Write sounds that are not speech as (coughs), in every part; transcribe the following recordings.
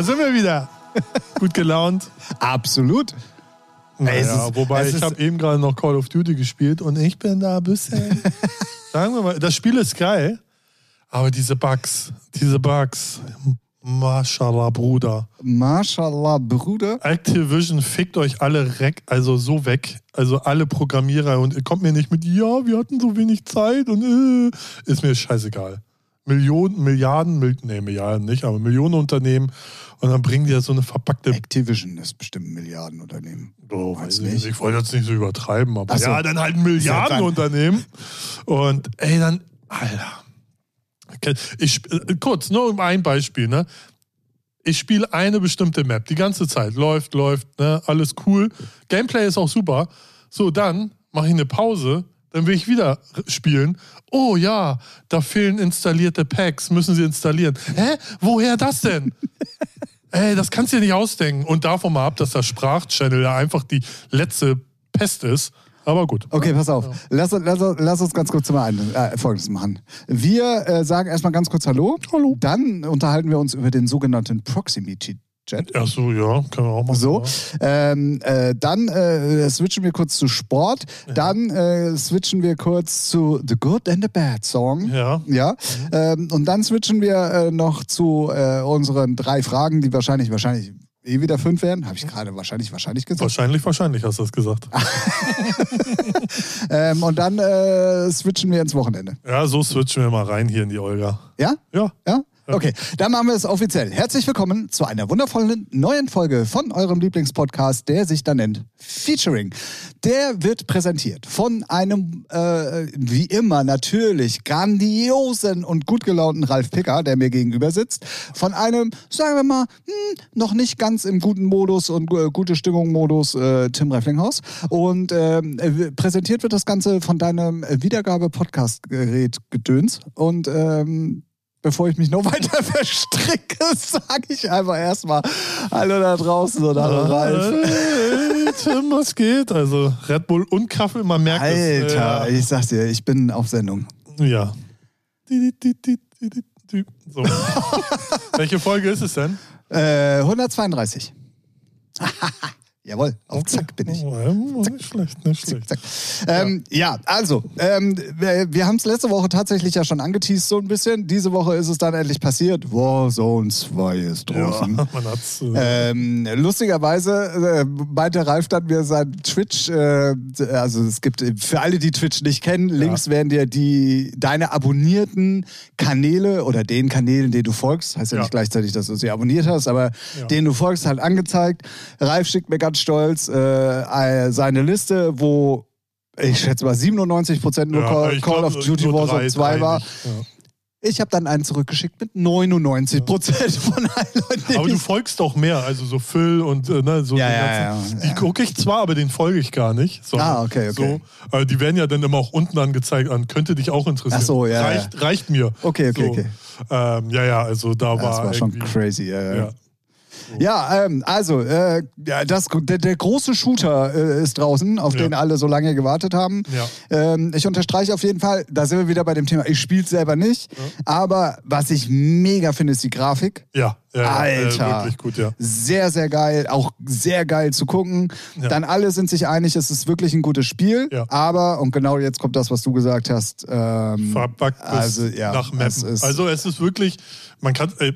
Da sind wir wieder. Gut gelaunt. Absolut. Naja, ist- wobei es ich habe eben gerade noch Call of Duty gespielt und ich bin da ein bisschen. (laughs) sagen wir mal, das Spiel ist geil, aber diese Bugs, diese Bugs, Mashallah, Bruder. Mashallah, Bruder. Activision fickt euch alle reck, also so weg. Also alle Programmierer und ihr kommt mir nicht mit, ja, wir hatten so wenig Zeit und äh, ist mir scheißegal. Millionen, Milliarden, Mil nee, Milliarden nicht, aber Millionen Unternehmen und dann bringen die ja so eine verpackte Activision ist bestimmt ein Milliardenunternehmen. Oh, Weiß weiß ich, nicht. ich wollte jetzt nicht so übertreiben, aber so. ja, dann halt ein Milliardenunternehmen. Und ey, dann, Alter. Ich, äh, kurz, nur um ein Beispiel, ne? Ich spiele eine bestimmte Map die ganze Zeit. Läuft, läuft, ne? Alles cool. Gameplay ist auch super. So, dann mache ich eine Pause, dann will ich wieder spielen. Oh ja, da fehlen installierte Packs, müssen sie installieren. Hä? Woher das denn? (laughs) Ey, das kannst du dir nicht ausdenken. Und davon mal ab, dass der Sprachchannel ja einfach die letzte Pest ist. Aber gut. Okay, pass auf. Lass, lass, lass uns ganz kurz mal ein, äh, Folgendes machen. Wir äh, sagen erstmal ganz kurz Hallo. Hallo. Dann unterhalten wir uns über den sogenannten Proximity Chat. Ach so, ja, können wir auch machen. So, ja. ähm, äh, dann äh, switchen wir kurz zu Sport. Dann äh, switchen wir kurz zu The Good and the Bad Song. Ja. Ja. Ähm, und dann switchen wir äh, noch zu äh, unseren drei Fragen, die wahrscheinlich, wahrscheinlich eh wieder fünf werden. Habe ich gerade wahrscheinlich, wahrscheinlich gesagt. Wahrscheinlich, wahrscheinlich hast du das gesagt. (laughs) Ähm, und dann äh, switchen wir ins Wochenende. Ja, so switchen wir mal rein hier in die Olga. Ja? Ja. Ja? Okay, dann machen wir es offiziell. Herzlich willkommen zu einer wundervollen neuen Folge von eurem Lieblingspodcast, der sich da nennt Featuring. Der wird präsentiert von einem, äh, wie immer natürlich, grandiosen und gut gelaunten Ralf Picker, der mir gegenüber sitzt. Von einem, sagen wir mal, hm, noch nicht ganz im guten Modus und äh, gute Stimmung-Modus äh, Tim Refflinghaus. Und ähm, äh, präsentiert wird das Ganze von deinem Wiedergabe-Podcast-Gerät Gedöns. Und ähm, bevor ich mich noch weiter (laughs) verstricke, sage ich einfach erstmal Hallo da draußen und Hallo Ralf. Tim, was geht? Also Red Bull und Kaffee, man merkt es. Alter, ich sag's dir, ich bin auf Sendung. Ja. So. (laughs) Welche Folge ist es denn? Äh, 132. (laughs) Jawohl, auf Okay. Zack bin ich. Oh, ja, nicht schlecht, nicht schlecht. Zack. Ähm, ja. also, ähm, wir, wir haben es letzte Woche tatsächlich ja schon angeteased so ein bisschen. Diese Woche ist es dann endlich passiert. Warzone 2 ist Ja, draußen. (laughs) man hat's. Äh, Ähm, lustigerweise äh, meinte Ralf dann mir sein Twitch, äh, also es gibt für alle, die Twitch nicht kennen, links werden dir die deine abonnierten Kanäle oder den Kanälen, denen du folgst, heißt ja, Ja. nicht gleichzeitig, dass du sie abonniert hast, aber Ja. denen du folgst, halt angezeigt. Ralf schickt mir ganz stolz äh, seine Liste, wo ich schätze mal 97 Prozent nur ja, Call, Call glaub, of Duty Warzone drei, 2 drei war. Ja. Ich habe dann einen zurückgeschickt mit 99 Prozent von allen Leuten, Aber du folgst doch mehr, also so Phil und äh, ne, so Ja, ja, ganzen, ja, Die ja. gucke ich zwar, aber den folge ich gar nicht. Ah, okay, okay. So, äh, die werden ja dann immer auch unten angezeigt an, könnte dich auch interessieren. Ach so, ja, Reicht, reicht mir. Okay, okay, so. okay. Ähm, ja, ja, also da war, Das war schon crazy. Ja, ja. Ja. ja ähm, also, äh, ja, das, der, der große Shooter äh, ist draußen, auf Ja. den alle so lange gewartet haben. Ja. Ähm, ich unterstreiche auf jeden Fall, da sind wir wieder bei dem Thema, ich spiele selber nicht, aber was ich mega finde, ist die Grafik. Ja, ja, ja, Alter. Äh, wirklich gut, ja. Sehr, sehr geil, auch sehr geil zu gucken. Ja. Dann alle sind sich einig, es ist wirklich ein gutes Spiel, Ja. aber, und genau jetzt kommt das, was du gesagt hast, ähm, bis also, ja, nach es Mappen. ist- also es ist wirklich, man kann äh,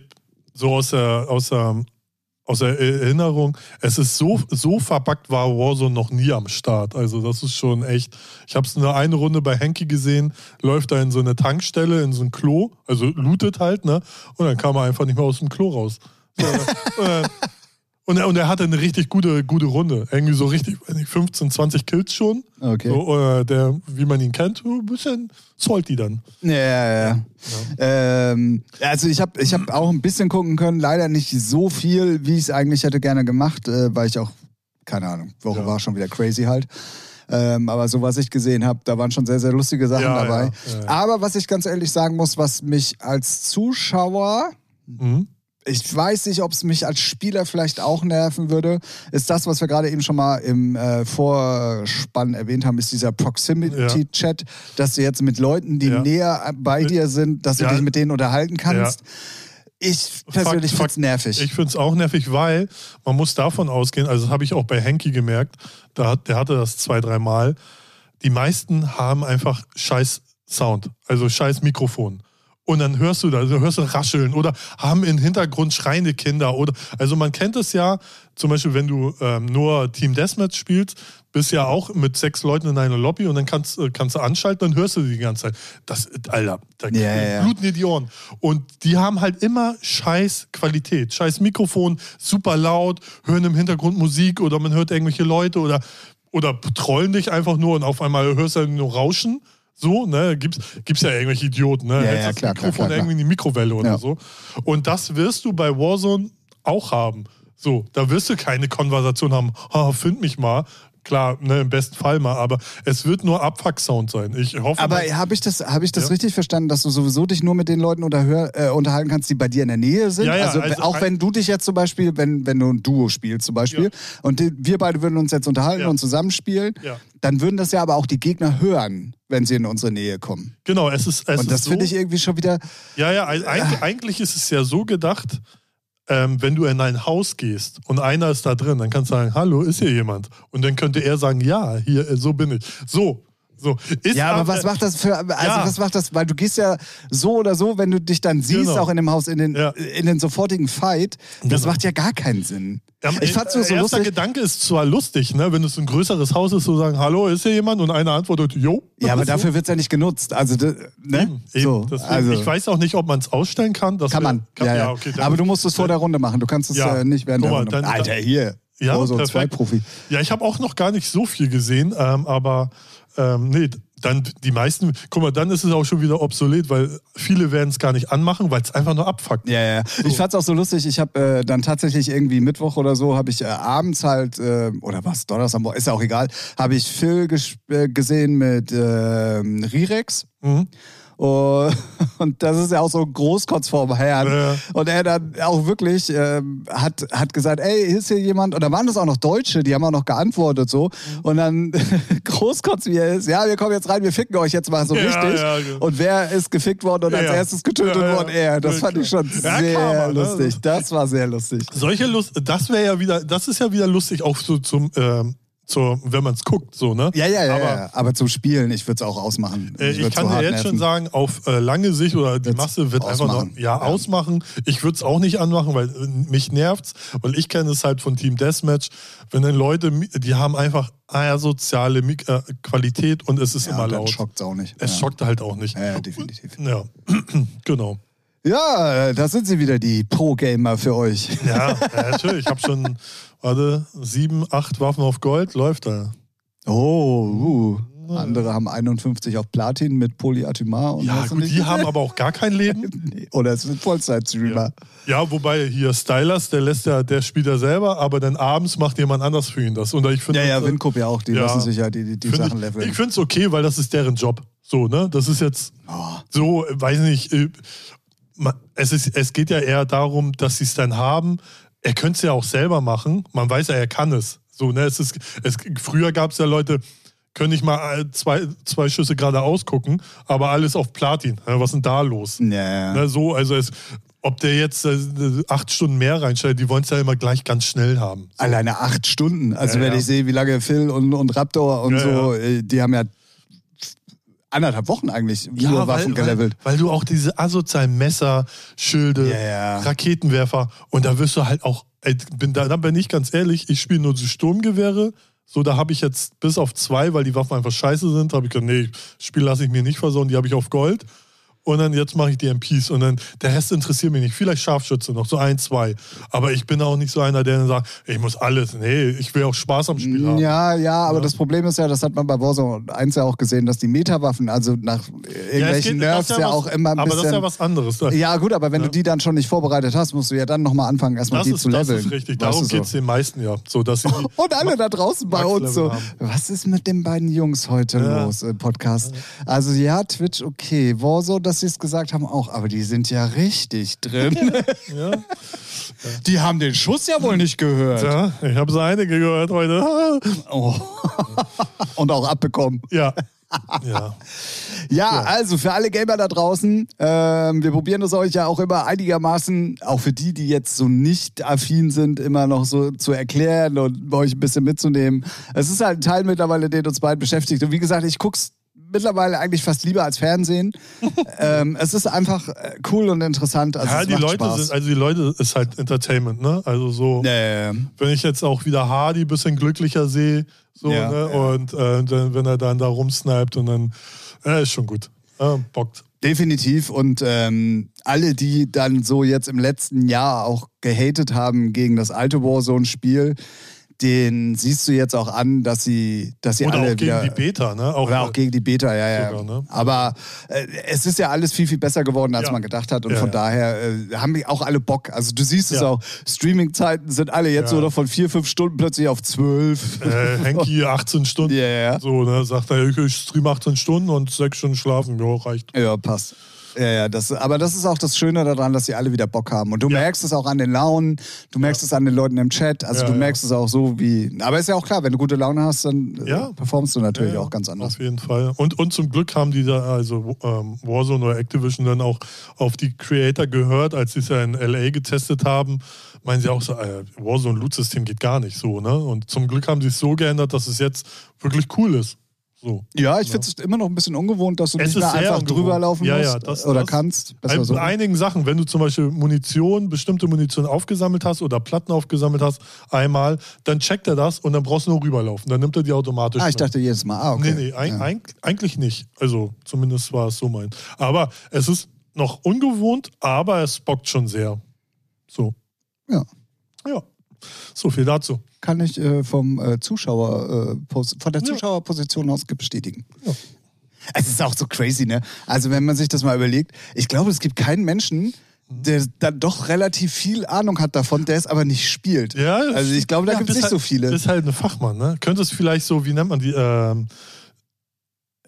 so aus der, aus der aus Erinnerung, es ist so, so verbuggt war Warzone noch nie am Start. Also das ist schon echt. Ich habe es eine eine Runde bei Henky gesehen, läuft da in so eine Tankstelle, in so ein Klo, also lootet halt, ne? Und dann kam er einfach nicht mehr aus dem Klo raus. So, äh, und, er, und er hatte eine richtig gute, gute Runde. Irgendwie so richtig, weiß nicht, 15, 20 Kills schon. Okay. So, äh, der, wie man ihn kennt, ein bisschen salty dann. Ja, ja, ja. Ähm, also ich habe ich hab auch ein bisschen gucken können, leider nicht so viel, wie ich es eigentlich hätte gerne gemacht, äh, weil ich auch, keine Ahnung, Woche Ja. war schon wieder crazy halt. Ähm, aber so was ich gesehen habe, da waren schon sehr, sehr lustige Sachen Ja, dabei. ja, ja, ja. Aber was ich ganz ehrlich sagen muss, was mich als Zuschauer Mhm. Ich weiß nicht, ob es mich als Spieler vielleicht auch nerven würde, ist das, was wir gerade eben schon mal im äh, Vorspann erwähnt haben, ist dieser Proximity-Chat, dass du jetzt mit Leuten, die Ja. näher bei dir sind, dass du Ja. dich mit denen unterhalten kannst. Ich persönlich finde es nervig. Ich finde es auch nervig, weil man muss davon ausgehen, also das habe ich auch bei Henky gemerkt, da der hatte das zwei, dreimal. Die meisten haben einfach scheiß Sound, also scheiß Mikrofon. Und dann hörst du da, also hörst du rascheln oder haben im Hintergrund schreiende Kinder oder, also man kennt es ja, zum Beispiel, wenn du ähm, nur Team Deathmatch spielst, bist ja auch mit sechs Leuten in einer Lobby und dann kannst, äh, kannst du anschalten, dann hörst du die ganze Zeit. Das, Alter, da ja. bluten dir die Ohren. Und die haben halt immer scheiß Qualität, scheiß Mikrofon, super laut, hören im Hintergrund Musik oder man hört irgendwelche Leute oder, oder trollen dich einfach nur und auf einmal hörst du nur Rauschen. So, ne, gibt's, gibt's ja irgendwelche Idioten, ne? Ja, Hältst ja, das klar, klar, Mikrofon klar, klar. irgendwie in die Mikrowelle oder Ja. so. Und das wirst du bei Warzone auch haben. So, da wirst du keine Konversation haben, ha, find mich mal. Klar, ne, im besten Fall mal, aber es wird nur Abfuck-Sound sein. Ich hoffe, Aber habe ich das, hab ich das Ja. richtig verstanden, dass du sowieso dich nur mit den Leuten unterhör, äh, unterhalten kannst, die bei dir in der Nähe sind? Ja, ja, also, also auch wenn du dich jetzt zum Beispiel, wenn, wenn du ein Duo spielst zum Beispiel, und die, wir beide würden uns jetzt unterhalten und zusammenspielen, dann würden das ja aber auch die Gegner hören, wenn sie in unsere Nähe kommen. genau, es ist, es und das so, finde ich irgendwie schon wieder. Ja, ja, eigentlich, eigentlich ist es ja so gedacht, ähm, wenn du in ein Haus gehst und einer ist da drin, dann kannst du sagen, hallo, ist hier jemand? Und dann könnte er sagen, ja, hier, äh, so bin ich. So, so. Ist Ja, aber was macht das für, also Ja. was macht das, weil du gehst ja so oder so, wenn du dich dann siehst, Genau. auch in dem Haus, in den, Ja. in den sofortigen Fight, das Genau. macht ja gar keinen Sinn. Ähm, ich fand's nur so erster lustig. Gedanke ist zwar lustig, ne? wenn es ein größeres Haus ist, so sagen, hallo, ist hier jemand? Und einer antwortet, jo. Ja, aber (laughs) So. dafür wird es ja nicht genutzt. Also, ne? Eben, so, also ich weiß auch nicht, ob man es ausstellen kann. Das kann man. Kann, ja, ja. okay, aber du musst es vor der Runde machen. Du kannst es Ja. äh, nicht während Guck der mal, Runde. dann- Alter, hier. Ja, oh, so ein. Zweitprofi. Ja, ich habe auch noch gar nicht so viel gesehen, ähm, aber ähm, nee, dann die meisten, guck mal, dann ist es auch schon wieder obsolet, weil viele werden es gar nicht anmachen, weil es einfach nur abfuckt. Ja, ja. Ich fand's auch so lustig. Ich habe äh, dann tatsächlich irgendwie Mittwoch oder so, habe ich äh, abends halt, äh, oder was, Donnerstag, ist ja auch egal, habe ich Phil äh, gesehen mit äh, Rirex. Mhm. (laughs) Und das ist ja auch so ein Großkotz vorm Herrn. Ja. Und er dann auch wirklich ähm, hat, hat gesagt, ey, ist hier jemand? Und da waren das auch noch Deutsche, die haben auch noch geantwortet so. Mhm. Und dann (laughs) Großkotz wie er ist, ja, wir kommen jetzt rein, wir ficken euch jetzt mal so Ja, richtig. ja, genau. Und wer ist gefickt worden und als erstes getötet worden? Er. Das fand ich schon sehr Karma, ne? lustig. Das war sehr lustig. Solche Lust, das wäre ja wieder, das ist ja wieder lustig, auch so zum, ähm, zur, wenn man es guckt, so, ne? Ja, ja, ja. Aber, ja. Aber zum Spielen, ich würde es auch ausmachen. Äh, ich würd's kann dir jetzt nerven. schon sagen, auf äh, lange Sicht oder die Wird's Masse wird einfach ausmachen. noch ja, Ja. ausmachen. Ich würde es auch nicht anmachen, weil äh, mich nervt's, weil ich kenne es halt von Team Deathmatch, wenn dann Leute, die haben einfach asoziale Mik äh, Qualität und es ist Ja, immer laut. schockt es auch nicht. Es schockt halt auch nicht. Ja, definitiv. Ja, (clears throat) genau. Ja, äh, da sind sie wieder, die Pro-Gamer für euch. Ja, (laughs) ja natürlich. Ich habe schon, warte, sieben, acht Waffen auf Gold, läuft da. Oh, uh. andere haben 51 auf Platin mit Polyatomar und Ja, gut, die gesehen? haben aber auch gar kein Leben. (laughs) Oder es sind Vollzeit-Streamer. Ja, wobei hier Stylers, der lässt ja, der spielt ja selber, aber dann abends macht jemand anders für ihn das. Und ich finde, Ja, ja, äh, Windkup ja auch, die Ja. lassen sich ja die, die, die Sachen ich, leveln. ich finde es okay, weil das ist deren Job. So, ne? Das ist jetzt Oh. so, weiß nicht, äh, es, ist, es geht ja eher darum, dass sie es dann haben. Er könnte es ja auch selber machen. Man weiß ja, er kann es. So, ne? es ist, es, früher gab es ja Leute, können nicht mal äh, zwei, zwei Schüsse geradeaus gucken, aber alles auf Platin. Ja, was ist denn da los? Ja. Ne, so, also es, ob der jetzt äh, acht Stunden mehr reinstellt, die wollen es ja immer gleich ganz schnell haben. So. Alleine acht Stunden. Also Ja, wenn ja. ich sehe, wie lange Phil und, und Raptor und Ja, so, äh, die haben ja anderthalb Wochen eigentlich nur Waffen gelevelt. Weil, weil du auch diese asozialen Messer, Schilde, Ja, ja. Raketenwerfer und da wirst du halt auch, ey, bin, da, da bin ich ganz ehrlich, ich spiele nur so Sturmgewehre. So, da habe ich jetzt bis auf zwei, weil die Waffen einfach scheiße sind, habe ich gesagt, nee, Spiel lasse ich mir nicht versauen, die habe ich auf Gold. Und dann jetzt mache ich die MPs und dann der Rest interessiert mich nicht. Vielleicht Scharfschütze noch, so ein, zwei. Aber ich bin auch nicht so einer, der dann sagt, ich muss alles. Nee, ich will auch Spaß am Spiel haben. Ja, ja, aber Ja. das Problem ist ja, das hat man bei Warzone 1 ja auch gesehen, dass die Metawaffen, also nach irgendwelchen Nerfs das ja, was- auch immer ein Aber bisschen... das ist ja was anderes. Da- Ja, gut, aber wenn Ja. du die dann schon nicht vorbereitet hast, musst du ja dann nochmal anfangen, erstmal Das die ist, zu das leveln. ist richtig. Weißt Darum du so. geht es den meisten ja. So, dass sie (laughs) Und alle da draußen bei uns so, Max-Level was ist mit den beiden Jungs heute Ja. los im Podcast? Also ja, Twitch, okay. Warzone, dass sie es gesagt haben, auch, aber die sind ja richtig drin. ja. Die haben den Schuss ja wohl nicht gehört. ja, ich habe so einige gehört heute. Oh. Und auch abbekommen. Ja. Ja. Ja, also für alle Gamer da draußen, ähm, wir probieren das euch ja auch immer einigermaßen, auch für die, die jetzt so nicht affin sind, immer noch so zu erklären und euch ein bisschen mitzunehmen. Es ist halt ein Teil mittlerweile, den uns beiden beschäftigt. Und wie gesagt, ich guck's mittlerweile eigentlich fast lieber als Fernsehen. (laughs) ähm, es ist einfach äh, cool und interessant. Also ja, die Leute Spaß. sind, also die Leute ist halt Entertainment, ne? Also so, ja. wenn ich jetzt auch wieder Hardy ein bisschen glücklicher sehe, so, Ja, ne? ja. Und äh, wenn er dann da rumsniped und dann, äh, ist schon gut. Ja, bockt. Definitiv. Und ähm, alle, die dann so jetzt im letzten Jahr auch gehatet haben gegen das alte Warzone-Spiel, den siehst du jetzt auch an, dass sie, dass sie Oder alle auch gegen wieder, die Beta, ne? oder auch gegen die Beta, ja, ja. Sogar, ne? Aber äh, es ist ja alles viel, viel besser geworden, als Ja. man gedacht hat. Und Ja, von ja. daher äh, haben auch alle Bock. Also du siehst es auch, Streaming-Zeiten sind alle jetzt Ja. so noch von vier, fünf Stunden plötzlich auf zwölf. äh, Henki (laughs) 18 Stunden. Ja, ja. So, ne? Sagt er, ich- stream 18 Stunden und 6 Stunden schlafen. Ja, reicht. Ja, passt. Ja, ja, das, aber das ist auch das Schöne daran, dass sie alle wieder Bock haben. Und du Ja. merkst es auch an den Launen, du merkst es an den Leuten im Chat, also Ja, du ja. merkst es auch so wie. Aber ist ja auch klar, wenn du gute Laune hast, dann äh, Ja. performst du natürlich Ja, ja, auch ganz anders. Auf jeden Fall. Und, und zum Glück haben die da, also ähm, Warzone oder Activision dann auch auf die Creator gehört, als sie es ja in LA getestet haben. Meinen sie auch so, äh, Warzone Loot-System geht gar nicht so, ne? Und zum Glück haben sie es so geändert, dass es jetzt wirklich cool ist. So. Ja, ich finde es immer noch ein bisschen ungewohnt, dass du Es nicht mehr einfach ungewohnt. drüber laufen Ja, musst ja, das- oder das- kannst. Bei so. einigen Sachen, wenn du zum Beispiel Munition, bestimmte Munition aufgesammelt hast oder Platten aufgesammelt hast, einmal, dann checkt er das und dann brauchst du nur rüberlaufen. Dann nimmt er die automatisch. Ah, ich mit. dachte jedes Mal. Ah, okay. Nee, nee, ein, ja. ein, eigentlich nicht. Also zumindest war es so mein. Aber es ist noch ungewohnt, aber es bockt schon sehr. So. Ja. Ja. So viel dazu. Kann ich äh, vom äh, Zuschauer, äh, von der. Zuschauerposition aus bestätigen. Ja. Es ist auch so crazy, ne? Also wenn man sich das mal überlegt, ich glaube, es gibt keinen Menschen, der dann doch relativ viel Ahnung hat davon, der es aber nicht spielt. Ja, Also ich glaube, da ja, gibt es nicht so halt, viele. Ist halt ein Fachmann, ne? Könnte es vielleicht so, wie nennt man die, ähm,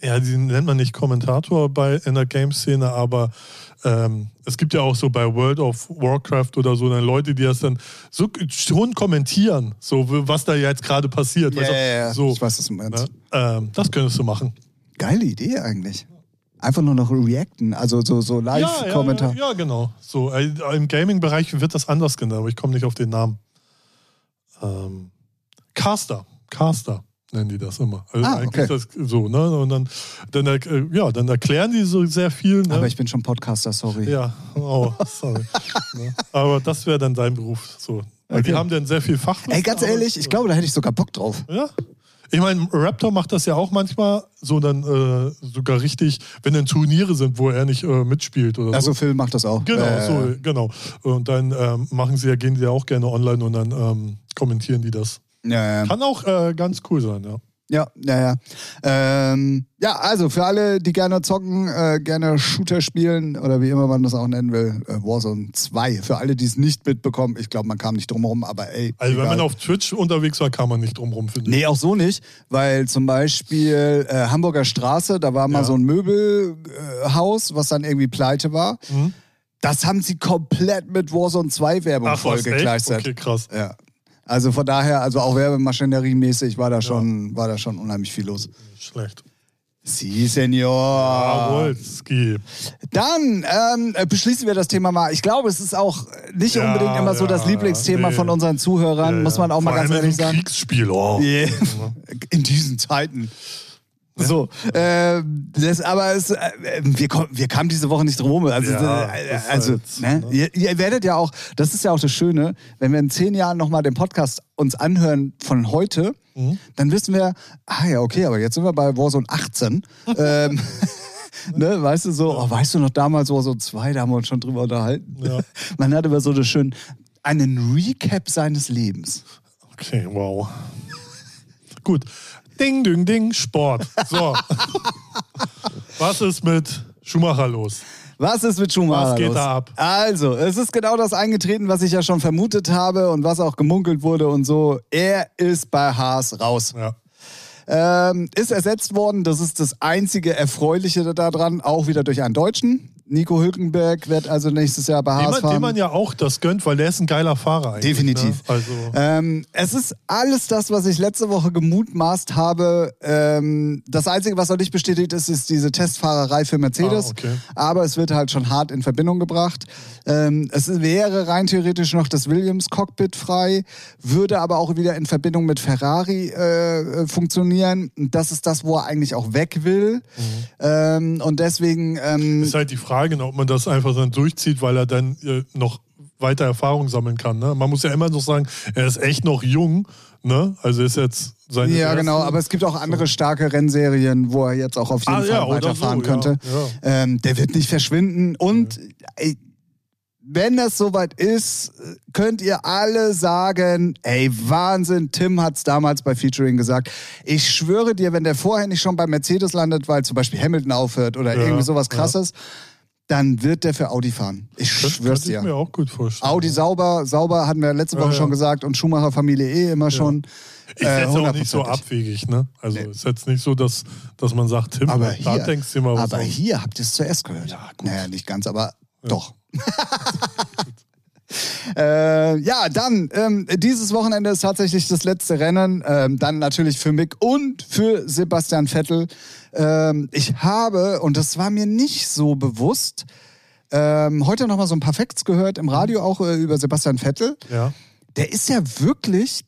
ja, die nennt man nicht Kommentator bei in der Game-Szene, aber ähm, es gibt ja auch so bei World of Warcraft oder so dann Leute, die das dann so schon kommentieren, so was da jetzt gerade passiert. Ja, du? ja, ja. So, Ich weiß, was du meinst. ne? ähm, das könntest du machen. Geile Idee eigentlich. Einfach nur noch reacten, also so, so Ja, ja, Live-Kommentar. ja, ja, genau. So, äh, Im Gaming-Bereich wird das anders genannt, aber ich komme nicht auf den Namen. Ähm, Caster. Caster nennen die das immer. Also Ah, eigentlich okay. das so, ne? Und dann, dann, äh, ja, dann erklären die so sehr viel. Ne? Aber ich bin schon Podcaster, sorry. ja, oh, sorry. ne? Aber das wäre dann dein Beruf. So. Weil Die Okay. haben dann sehr viel Fachwissen. Ey, ganz ehrlich, ich glaube, da hätte ich sogar Bock drauf. Ja. Ich meine, Raptor macht das ja auch manchmal so dann äh, sogar richtig, wenn dann Turniere sind, wo er nicht äh, mitspielt oder so. Also Phil macht das auch. Genau, Äh, so, genau. Und dann ähm, machen sie ja, gehen die ja auch gerne online und dann ähm, kommentieren die das. Ja, ja. Kann auch äh, ganz cool sein, ja. Ja, ja, ja. Ähm, ja, also für alle, die gerne zocken, äh, gerne Shooter spielen oder wie immer man das auch nennen will, äh, Warzone 2. Für alle, die es nicht mitbekommen, ich glaube, man kam nicht drum aber ey. Also wenn egal. man auf Twitch unterwegs war, kann man nicht drum rum, finde ich. Nee, auch so nicht, weil zum Beispiel äh, Hamburger Straße, da war mal Ja. so ein Möbelhaus, was dann irgendwie pleite war. Mhm. Das haben sie komplett mit Warzone 2 Werbung vollgekleistert. Okay, krass. Ja. Also von daher, also auch Werbemaschineriemäßig war da schon, war da schon unheimlich viel los. Schlecht. Sie, Senior. Jawohl, Ski. Dann ähm, äh, beschließen wir das Thema mal. Ich glaube, es ist auch nicht Ja, unbedingt immer so das ja, Lieblingsthema nee. von unseren Zuhörern, Ja, muss man auch mal Vor ganz allem in ehrlich sagen. Kriegsspiel, oh. Yeah. In diesen Zeiten. So, äh, das, aber es, äh, wir, wir kamen diese Woche nicht drum herum. Also, Ja, äh, also halt, ne? ne? Ihr, ihr werdet ja auch, das ist ja auch das Schöne, wenn wir in zehn Jahren nochmal den Podcast uns anhören von heute, Mhm. dann wissen wir, ah ja, okay, aber jetzt sind wir bei Warzone 18. (laughs) ähm, (laughs) ne, weißt du so, oh, weißt du noch damals Warzone 2, da haben wir uns schon drüber unterhalten. Ja. (laughs) Man hat immer so das schön, einen Recap seines Lebens. Okay, wow. Gut. Ding, ding, ding, Sport. So. (laughs) Was ist mit Schumacher los? Was ist mit Schumacher Was geht los? da ab? Also, es ist genau das eingetreten, was ich ja schon vermutet habe und was auch gemunkelt wurde und so. Er ist bei Haas raus. Ja. Ähm, ist ersetzt worden, das ist das einzige Erfreuliche daran, auch wieder durch einen Deutschen. Nico Hülkenberg wird also nächstes Jahr bei Haas fahren. dem man ja auch das gönnt, weil der ist ein geiler Fahrer eigentlich. Definitiv. Ne? Also, Ähm, es ist alles das, was ich letzte Woche gemutmaßt habe. Ähm, das Einzige, was noch nicht bestätigt ist, ist diese Testfahrerei für Mercedes. Ah, okay. Aber es wird halt schon hart in Verbindung gebracht. Ähm, es wäre rein theoretisch noch das Williams-Cockpit frei, würde aber auch wieder in Verbindung mit Ferrari äh, funktionieren. Das ist das, wo er eigentlich auch weg will. Ähm, und deswegen... Ähm, ist halt die Frage, ob man das einfach dann durchzieht, weil er dann äh, noch weiter Erfahrung sammeln kann. Ne? Man muss ja immer noch sagen, er ist echt noch jung. Ne? Also ist jetzt seine Ja, erste- genau, aber es gibt auch andere starke Rennserien, wo er jetzt auch auf jeden Ah, Fall ja, weiterfahren so, ja, könnte. ja. Ähm, der wird nicht verschwinden und ey, wenn das soweit ist, könnt ihr alle sagen, ey, Wahnsinn, Tim hat's damals bei Featuring gesagt. Ich schwöre dir, wenn der vorher nicht schon bei Mercedes landet, weil zum Beispiel Hamilton aufhört oder Ja, irgendwie sowas ja. Dann wird der für Audi fahren. Ich Könnte, schwör's ich dir. mir auch gut vorstellen. Audi sauber, sauber hatten wir letzte Woche Ja, ja. schon gesagt und Schumacher Familie eh immer schon. Ist jetzt auch nicht so abwegig, ne? Also ist jetzt nicht so, dass, dass man sagt, Tim, Aber da hier, denkst du mal was aber aus. hier habt ihr es zuerst gehört. Ja, gut. Naja, nicht ganz, aber doch. (laughs) (laughs) äh, ja, dann, ähm, dieses Wochenende ist tatsächlich das letzte Rennen. Ähm, dann natürlich für Mick und für Sebastian Vettel. Ähm, ich habe, und das war mir nicht so bewusst, ähm, heute nochmal so ein paar Facts gehört im Radio auch äh, über Sebastian Vettel Ja. der ist ja wirklich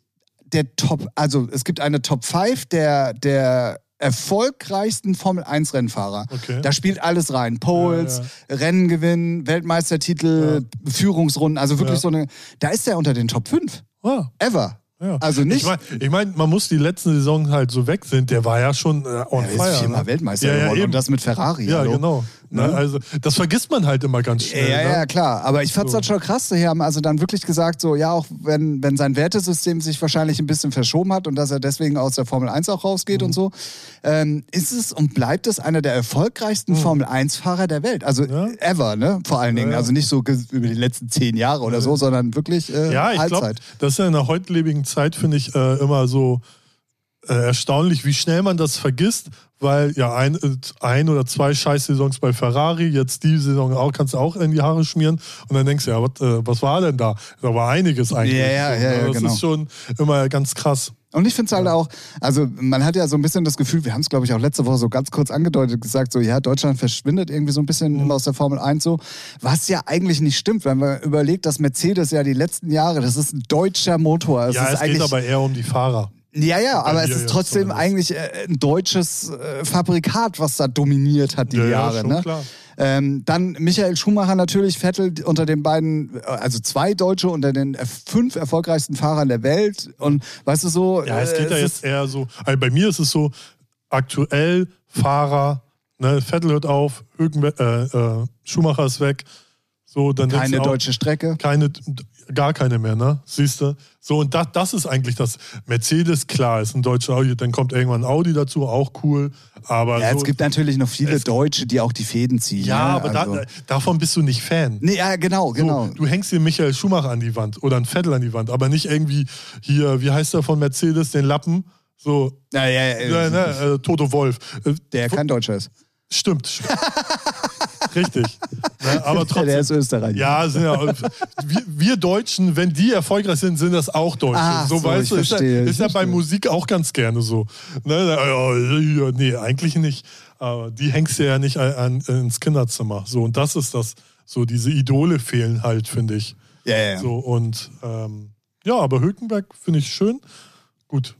der Top, also es gibt eine Top 5 der, der erfolgreichsten Formel 1 Rennfahrer. Okay. Da spielt alles rein. Poles, Rennen gewinnen, Weltmeistertitel, Führungsrunden, also wirklich Ja. so eine, da ist er unter den Top 5. Ah, Ever. Ja. Also nicht. Ich meine, ich mein, man muss die letzten Saison halt so weg sind. Der war ja schon äh, on er fire. ist viermal ne? Weltmeister ja, ja, geworden eben. und das mit Ferrari. Ja, hallo. genau. Ne? Ne? Also, das vergisst man halt immer ganz schnell. Ja, ne? ja, klar. Aber ich fand's So. dann schon krass. Sie haben also dann wirklich gesagt, so, ja, auch wenn, wenn sein Wertesystem sich wahrscheinlich ein bisschen verschoben hat und dass er deswegen aus der Formel 1 auch rausgeht Mhm. und so, ähm, ist es und bleibt es einer der erfolgreichsten Formel 1-Fahrer der Welt. Also Mhm. Ja. ever, ne? Vor allen Dingen. Ja, ja. Also nicht so über die letzten zehn Jahre oder so, sondern wirklich äh, Ja, ich glaube, das ist ja in der heutlebigen Zeit, finde ich, äh, immer so äh, erstaunlich, wie schnell man das vergisst, weil ja ein, äh, ein oder zwei Scheißsaisons bei Ferrari, jetzt die Saison auch, kannst du auch in die Haare schmieren und dann denkst du, ja, was, äh, was war denn da? Da war einiges eigentlich. Ja, ja, ja, ja, Das genau. ist schon immer ganz krass. Und ich finde es halt auch, also man hat ja so ein bisschen das Gefühl, wir haben es glaube ich auch letzte Woche so ganz kurz angedeutet, gesagt, so ja, Deutschland verschwindet irgendwie so ein bisschen Mhm. immer aus der Formel 1 so, was ja eigentlich nicht stimmt, wenn man überlegt, dass Mercedes ja die letzten Jahre, das ist ein deutscher Motor. Es ja, ist es geht aber eher um die Fahrer. Ja, ja, aber es ist jetzt trotzdem zumindest. eigentlich äh, ein deutsches äh, Fabrikat, was da dominiert hat die Ja, ja, Jahre. schon ne? klar. Ähm, dann Michael Schumacher natürlich, Vettel unter den beiden, äh, also zwei Deutsche unter den fünf erfolgreichsten Fahrern der Welt. Und weißt du so. Ja, es geht ja jetzt eher so, also bei mir ist es so, aktuell Fahrer, ne, Vettel hört auf, Hülkenbe äh, Schumacher ist weg, so, dann Keine auch, deutsche Strecke. keine, gar keine mehr, ne? Siehst du? So, und das, das ist eigentlich das. Mercedes, klar, ist ein deutscher Audi, dann kommt irgendwann Audi dazu, auch cool. Aber Ja, so, es gibt natürlich noch viele Deutsche, die auch die Fäden ziehen. ja, ne? aber also. da, davon bist du nicht Fan. Nee, ja, genau, genau. So, du hängst dir Michael Schumacher an die Wand oder einen Vettel an die Wand, aber nicht irgendwie hier, wie heißt der von Mercedes, den Lappen? So, ja, ja, ja, ja, ne, äh, Toto Wolf. Äh, Der kein Deutscher ist. Stimmt. (laughs) Richtig. Ne, aber trotzdem. Der ist Österreicher. Ja, sind ja, wir, wir Deutschen, wenn die erfolgreich sind, sind das auch Deutsche. Ach so, weißt ich du, ist, verstehe, ja, ist ja bei. Musik auch ganz gerne so. Ne, nee, eigentlich nicht. Aber die hängst du ja nicht an, an, ins Kinderzimmer. So, und das ist das. So, diese Idole fehlen halt, finde ich. ja, ja. ja. So, und ähm, ja, aber Hülkenberg finde ich schön. Gut,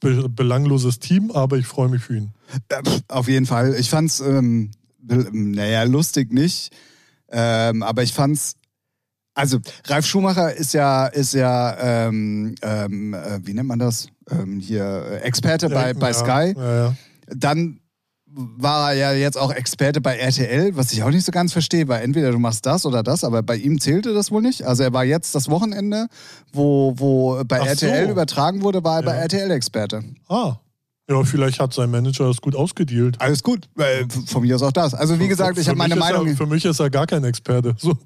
be belangloses Team, aber ich freue mich für ihn. Pf, Auf jeden Fall. Ich fand's, ähm, be- naja, lustig nicht. Ähm, aber ich fand's. Also, Ralf Schumacher ist ja, ist ja, ähm, ähm, äh, wie nennt man das? Ähm, hier, äh, Experte bei, bei ja, Sky. Ja, ja. Dann war er ja jetzt auch Experte bei RTL, was ich auch nicht so ganz verstehe, weil entweder du machst das oder das, aber bei ihm zählte das wohl nicht. Also er war jetzt das Wochenende, wo, wo bei Ach RTL so. übertragen wurde, war er bei Ja. RTL Experte. Ah. Ja, vielleicht hat sein Manager das gut ausgedealt. Alles gut, äh, von mir aus auch das. Also wie gesagt, ich habe meine Meinung, Er, für mich ist er gar kein Experte. So.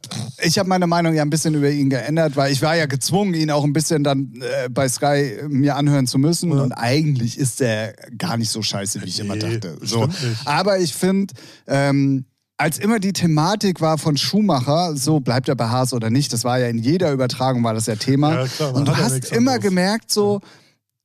ich habe meine Meinung ja ein bisschen über ihn geändert, weil ich war ja gezwungen, ihn auch ein bisschen dann äh, bei Sky äh, mir anhören zu müssen. Ja. Und eigentlich ist er gar nicht so scheiße, wie ich immer Nee, dachte. So. Aber ich finde, ähm, als immer die Thematik war von Schumacher, so bleibt er bei Haas oder nicht, das war ja in jeder Übertragung war das ja Thema. Ja, klar, und du ja hast immer anderes. gemerkt, so,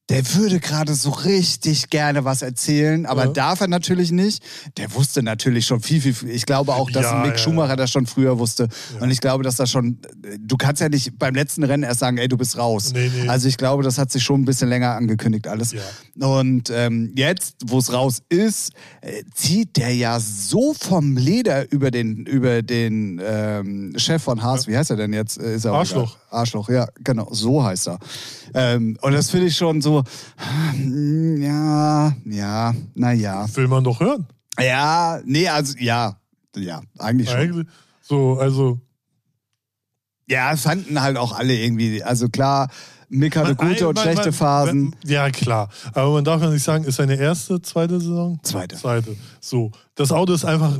der würde gerade so richtig gerne was erzählen, aber Ja. darf er natürlich nicht. Der wusste natürlich schon viel, viel, viel. Ich glaube auch, dass Ja, Mick ja, Schumacher das schon früher wusste. Und ich glaube, dass das schon, du kannst ja nicht beim letzten Rennen erst sagen, ey, du bist raus. Nee, nee. Also ich glaube, das hat sich schon ein bisschen länger angekündigt alles. Und ähm, jetzt, wo es raus ist, äh, zieht der ja so vom Leder über den, über den ähm, Chef von Haas, wie heißt er denn jetzt? Äh, Ist er auch Arschloch. Arschloch, ja, genau, so heißt er. Ähm, und das finde ich schon so, hm, ja, ja, naja. Will man doch hören. Ja, nee, also, ja, ja, eigentlich schon. Eigentlich. So, also. Ja, fanden halt auch alle irgendwie, also klar, Mick hatte Man- gute und man- schlechte man- Phasen. Ja, klar. Aber man darf ja nicht sagen, ist seine erste, zweite Saison? Zweite. Zweite. So. Das Auto ist einfach,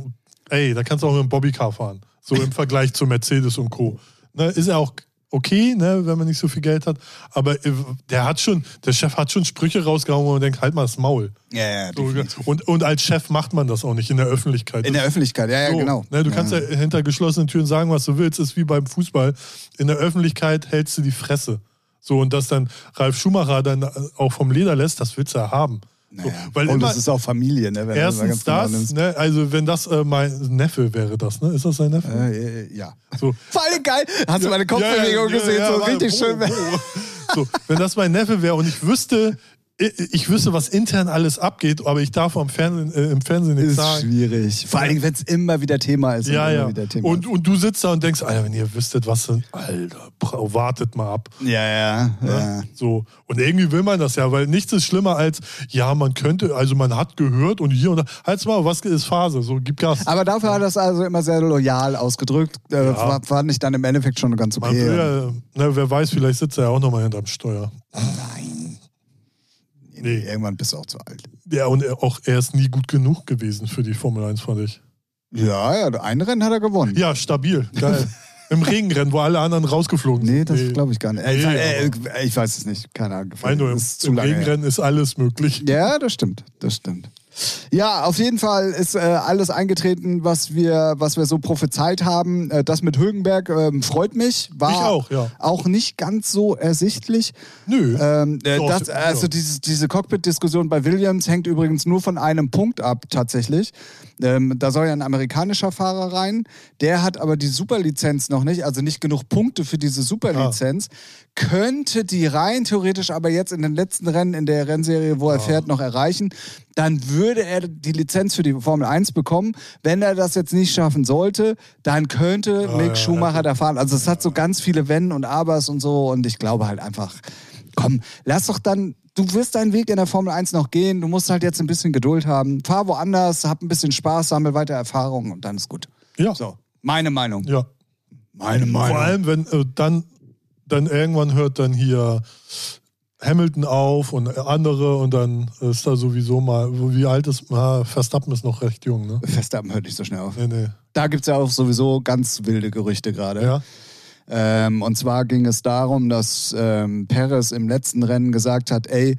ey, da kannst du auch mit einem Bobbycar fahren. So im Vergleich zu Mercedes und Co. Ne, ist ja auch okay, ne, wenn man nicht so viel Geld hat. Aber äh, der hat schon, der Chef hat schon Sprüche rausgehauen, wo man denkt, halt mal das Maul. Ja, ja, So, und, und als Chef macht man das auch nicht in der Öffentlichkeit. In der Öffentlichkeit, ja, ja, So, genau. Ne, du kannst ja hinter geschlossenen Türen sagen, was du willst. Ist wie beim Fußball. In der Öffentlichkeit hältst du die Fresse. So, und dass dann Ralf Schumacher dann äh, auch vom Leder lässt, das willst du ja haben. So, Naja. (laughs) weil und immer, das ist auch Familie, ne? Wenn erstens genau das, ne, also wenn das äh, mein Neffe wäre, das, ne? Ist das sein Neffe? Äh, äh, ja. So. (laughs) Vor allem geil. Hast du meine Kopfbewegung gesehen? so warte, richtig schön. wo? So, wenn das mein Neffe wäre und ich wüsste, ich, wüsste, was intern alles abgeht, aber ich darf am Fernsehen, äh, im Fernsehen nichts Ist sagen. schwierig. Vor allem, wenn es immer wieder Thema ist. Ja, ja. Und, und du sitzt da und denkst, Alter, wenn ihr wüsstet, was denn, Alter, wartet mal ab. ist. Ja, ja. ja. So. Und irgendwie will man das ja, weil nichts ist schlimmer als, ja, man könnte, also man hat gehört und hier und da. Halt's mal, was ist Phase? So, gib Gas. Aber dafür hat er das also immer sehr loyal ausgedrückt. Äh, Ja. war, fand ich dann im Endeffekt schon ganz okay. ja, ne, wer weiß, vielleicht sitzt er ja auch nochmal hinterm Steuer. Nein. Nee. Irgendwann bist du auch zu alt. Ja, und er, auch er ist nie gut genug gewesen für die Formel 1, fand ich. Ja, ja, ein Rennen hat er gewonnen. Ja, stabil. Geil. (laughs) Im Regenrennen, wo alle anderen rausgeflogen sind. Nee, das glaube ich gar nicht. Nee, äh, ich weiß es nicht. Keine Ahnung. Mein nur, im, im lange her. Regenrennen ist alles möglich. Ja, das stimmt. Das stimmt. Ja, auf jeden Fall ist äh, alles eingetreten, was wir, was wir so prophezeit haben. Äh, das mit Högenberg ähm, freut mich. War Mich auch, ja. auch nicht ganz so ersichtlich. Nö. Ähm, äh, das, ja. also dieses, diese Cockpit-Diskussion bei Williams hängt übrigens nur von einem Punkt ab, tatsächlich. Ähm, da soll ja ein amerikanischer Fahrer rein. Der hat aber die Superlizenz noch nicht, also nicht genug Punkte für diese Superlizenz. Könnte die rein theoretisch aber jetzt in den letzten Rennen in der Rennserie, wo er fährt, noch erreichen. Dann würde er die Lizenz für die Formel 1 bekommen. Wenn er das jetzt nicht schaffen sollte, dann könnte Mick ja, Schumacher da fahren. Also es hat so ganz viele Wenn und Abers und so. Und ich glaube halt einfach, komm, lass doch dann, du wirst deinen Weg in der Formel 1 noch gehen, du musst halt jetzt ein bisschen Geduld haben, fahr woanders, hab ein bisschen Spaß, sammel weiter Erfahrung und dann ist gut. ja. So, meine Meinung. ja. Meine Meinung. Vor allem, wenn äh, dann, dann irgendwann hört dann hier Hamilton auf und andere und dann ist da sowieso mal, wie alt ist, ah, Verstappen ist noch recht jung, ne? Verstappen hört nicht so schnell auf. Nee, nee. Da gibt es ja auch sowieso ganz wilde Gerüchte gerade. Ja. Ähm, und zwar ging es darum, dass ähm, Perez im letzten Rennen gesagt hat, ey,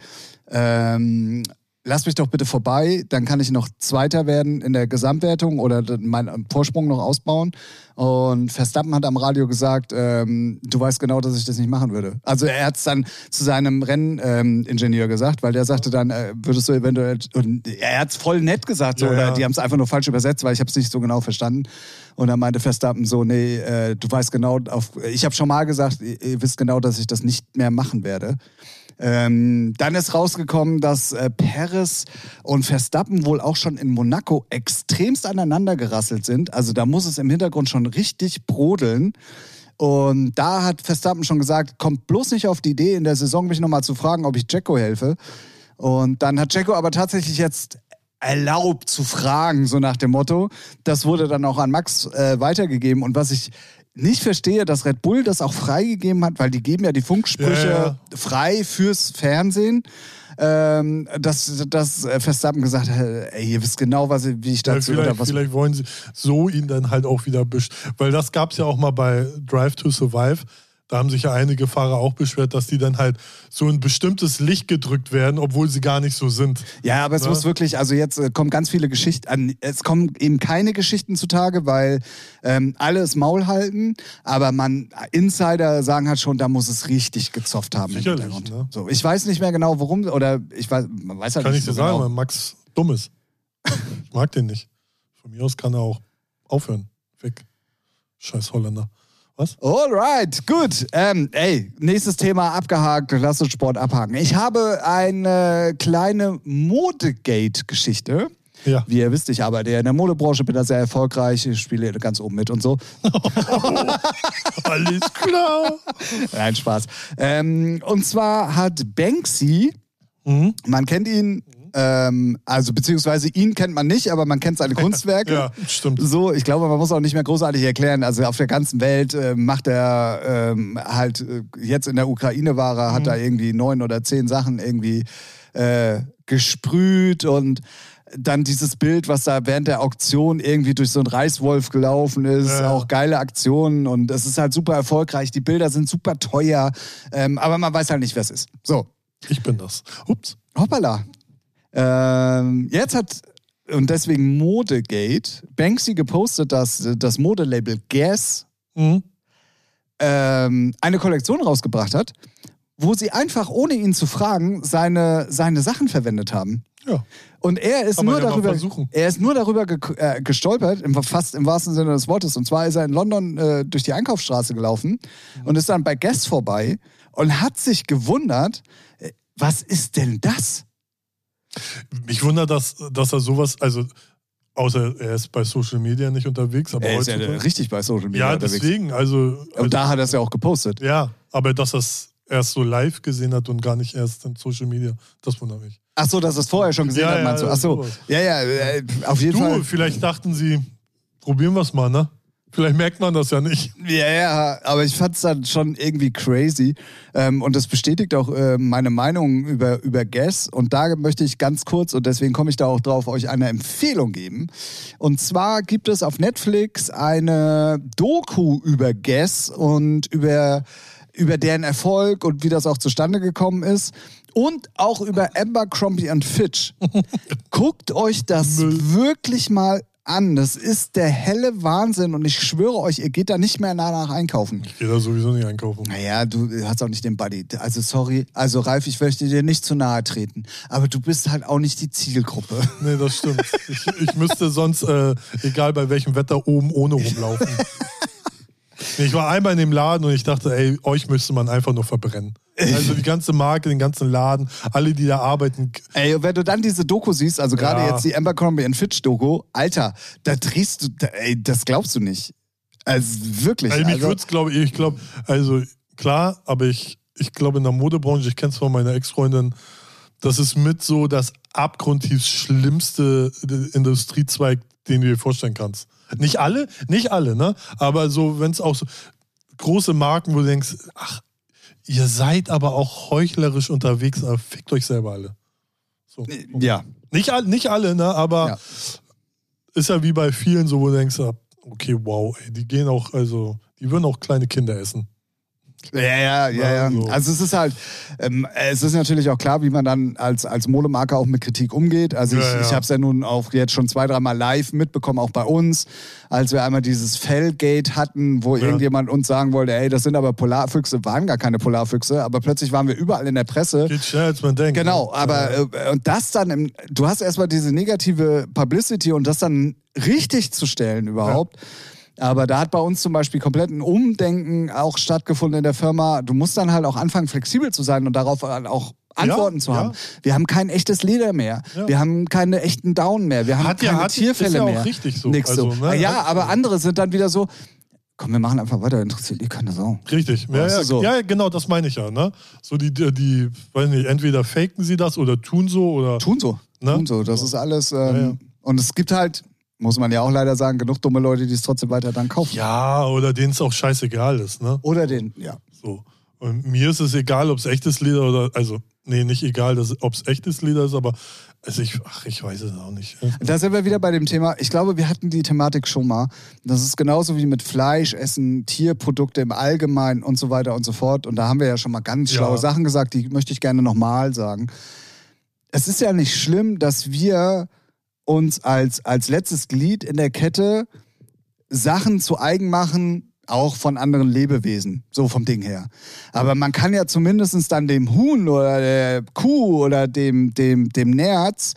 ähm, lass mich doch bitte vorbei, dann kann ich noch Zweiter werden in der Gesamtwertung oder meinen Vorsprung noch ausbauen. Und Verstappen hat am Radio gesagt, ähm, du weißt genau, dass ich das nicht machen würde. Also er hat es dann zu seinem Renningenieur gesagt, weil der sagte dann, äh, würdest du eventuell, und er hat es voll nett gesagt, so, Ja, oder ja. die haben es einfach nur falsch übersetzt, weil ich habe es nicht so genau verstanden. Und dann meinte Verstappen so, nee, äh, du weißt genau, auf, ich habe schon mal gesagt, ihr, ihr wisst genau, dass ich das nicht mehr machen werde. Ähm, dann ist rausgekommen, dass äh, Perez und Verstappen wohl auch schon in Monaco extremst aneinander gerasselt sind. Also da muss es im Hintergrund schon richtig brodeln. Und da hat Verstappen schon gesagt, kommt bloß nicht auf die Idee, in der Saison mich nochmal zu fragen, ob ich Jacko helfe. Und dann hat Jacko aber tatsächlich jetzt erlaubt zu fragen, so nach dem Motto. Das wurde dann auch an Max äh, weitergegeben. Und was ich nicht verstehe, dass Red Bull das auch freigegeben hat, weil die geben ja die Funksprüche Ja, ja. frei fürs Fernsehen. Ähm, dass, dass Verstappen gesagt hat, ey, ihr wisst genau, was, wie ich Ja, dazu vielleicht, oder was. vielleicht wollen sie so ihn dann halt auch wieder Weil das gab es ja auch mal bei Drive to Survive. Da haben sich ja einige Fahrer auch beschwert, dass die dann halt so ein bestimmtes Licht gedrückt werden, obwohl sie gar nicht so sind. Ja, aber es Ne? muss wirklich, also jetzt äh, kommen ganz viele Geschichten, an, es kommen eben keine Geschichten zutage, weil ähm, alle das Maul halten, aber man, Insider sagen halt schon, da muss es richtig gezofft haben. Sicherlich, ne? So, ich weiß nicht mehr genau, warum, oder ich weiß, man weiß halt Kann nicht ich dir so sagen, genau. weil Max dumm ist. Ich mag den nicht. Von mir aus kann er auch aufhören. Weg. Scheiß Holländer. Was? Alright, gut. Ähm, ey, nächstes Thema abgehakt. Lass uns Sport abhaken. Ich habe eine kleine Modegate-Geschichte. Ja. Wie ihr wisst, ich arbeite ja in der Modebranche, bin da sehr erfolgreich, ich spiele ganz oben mit und so. (laughs) Alles klar. Nein, Spaß. Ähm, und zwar hat Banksy, Mhm. man kennt ihn, ähm, also beziehungsweise ihn kennt man nicht, aber man kennt seine (laughs) Kunstwerke. Ja, stimmt. So, ich glaube, man muss auch nicht mehr großartig erklären. Also auf der ganzen Welt äh, macht er ähm, halt, äh, jetzt in der Ukraine war er, hat Mhm. er irgendwie neun oder zehn Sachen irgendwie äh, gesprüht und dann dieses Bild, was da während der Auktion irgendwie durch so einen Reißwolf gelaufen ist, Ja. auch geile Aktionen und es ist halt super erfolgreich. Die Bilder sind super teuer, ähm, aber man weiß halt nicht, wer es ist. So, Ich bin das. Ups. Hoppala. Ähm, jetzt hat, und deswegen Modegate, Banksy gepostet, dass das Modelabel Guess Mhm. ähm, eine Kollektion rausgebracht hat, wo sie einfach, ohne ihn zu fragen, seine, seine Sachen verwendet haben. Ja. Und er ist Kann nur ja darüber, er ist nur darüber ge äh, gestolpert, im, fast im wahrsten Sinne des Wortes. Und zwar ist er in London äh, durch die Einkaufsstraße gelaufen Mhm. und ist dann bei Guess vorbei und hat sich gewundert, äh, was ist denn das? Mich wundert, dass, dass er sowas, also außer er ist bei Social Media nicht unterwegs, aber Er ist ja richtig bei Social Media ja, unterwegs. deswegen, also, also Und da hat er es ja auch gepostet. ja, aber dass er es erst so live gesehen hat und gar nicht erst in Social Media, das wundert mich. Ach so, dass er es vorher schon gesehen Ja, hat, ja, meinst du? Ach so. Ja, ja, äh, auf jeden Du, Fall. vielleicht dachten sie, probieren wir es mal, ne? Vielleicht merkt man das ja nicht. Ja, ja, aber ich fand es dann schon irgendwie crazy. Ähm, und das bestätigt auch äh, meine Meinung über, über Guess. Und da möchte ich ganz kurz, und deswegen komme ich da auch drauf, euch eine Empfehlung geben. Und zwar gibt es auf Netflix eine Doku über Guess und über, über deren Erfolg und wie das auch zustande gekommen ist. Und auch über Abercrombie und Fitch. (laughs) Guckt euch das wirklich mal an. Das ist der helle Wahnsinn und ich schwöre euch, ihr geht da nicht mehr danach einkaufen. Ich gehe da sowieso nicht einkaufen. Naja, du hast auch nicht den Buddy. Also sorry, also Ralf, ich möchte dir nicht zu nahe treten, aber du bist halt auch nicht die Zielgruppe. (laughs) Nee, das stimmt. Ich, ich müsste sonst, äh, egal bei welchem Wetter, oben ohne rumlaufen. (laughs) Ich war einmal in dem Laden und ich dachte, ey, euch müsste man einfach nur verbrennen. Also die ganze Marke, den ganzen Laden, alle, die da arbeiten. Ey, wenn du dann diese Doku siehst, also gerade Ja. jetzt die Abercrombie and Fitch Doku, Alter, da drehst du, da, ey, das glaubst du nicht. Also wirklich. Also mich also, würde es, glaube ich, ich glaube, also klar, aber ich, ich glaube in der Modebranche, ich kenne es von meiner Ex-Freundin, das ist mit so das abgrundtief schlimmste Industriezweig, den du dir vorstellen kannst. Nicht alle, nicht alle, ne? Aber so, wenn es auch so große Marken, wo du denkst, ach, ihr seid aber auch heuchlerisch unterwegs, aber fickt euch selber alle. So. ja. Nicht, nicht alle, ne? Aber Ja. ist ja wie bei vielen so, wo du denkst, ah, okay, wow, ey, die gehen auch, also, die würden auch kleine Kinder essen. Ja, ja, ja, ja. Also. Also es ist halt, ähm, es ist natürlich auch klar, wie man dann als, als Modemarke auch mit Kritik umgeht. Also ich, Ja, ja. ich habe es ja nun auch jetzt schon zwei, dreimal live mitbekommen, auch bei uns, als wir einmal dieses Fellgate hatten, wo Ja. irgendjemand uns sagen wollte, ey, das sind aber Polarfüchse, waren gar keine Polarfüchse, aber plötzlich waren wir überall in der Presse. Geht schneller, als man denkt. Genau, ne? aber äh, und das dann, im, du hast erstmal diese negative Publicity und das dann richtig zu stellen überhaupt. Aber da hat bei uns zum Beispiel komplett ein Umdenken auch stattgefunden in der Firma. Du musst dann halt auch anfangen, flexibel zu sein und darauf halt auch Antworten Ja, zu ja. haben. Wir haben kein echtes Leder mehr. Ja. Wir haben keine echten Down mehr. Wir haben Hat ja- keine hat- Tierfälle ist ja auch mehr. richtig so. Nix Also, so. ne, ja, aber andere sind dann wieder so, komm, wir machen einfach weiter, interessiert ihr keine Sau. Richtig, ja, ja, so. ja, genau, das meine ich ja. Ne? So die, die, die, weiß nicht, entweder faken sie das oder tun so oder. Tun so. Ne? Tun so. Das ist alles. Ähm, Ja, ja. Und es gibt halt, muss man ja auch leider sagen, genug dumme Leute, die es trotzdem weiter dann kaufen. Ja, oder denen es auch scheißegal ist, ne? Oder den, ja. So. Und mir ist es egal, ob es echtes Leder oder, also, nee, nicht egal, ob es echtes Leder ist, aber also ich, ach, ich weiß es auch nicht. Da sind wir wieder bei dem Thema. Ich glaube, wir hatten die Thematik schon mal. Das ist genauso wie mit Fleisch, Essen, Tierprodukte im Allgemeinen und so weiter und so fort. Und da haben wir ja schon mal ganz schlaue ja. Sachen gesagt, die möchte ich gerne nochmal sagen. Es ist ja nicht schlimm, dass wir uns als, als letztes Glied in der Kette Sachen zu eigen machen, auch von anderen Lebewesen, so vom Ding her. Aber man kann ja zumindest dann dem Huhn oder der Kuh oder dem, dem, dem Nerz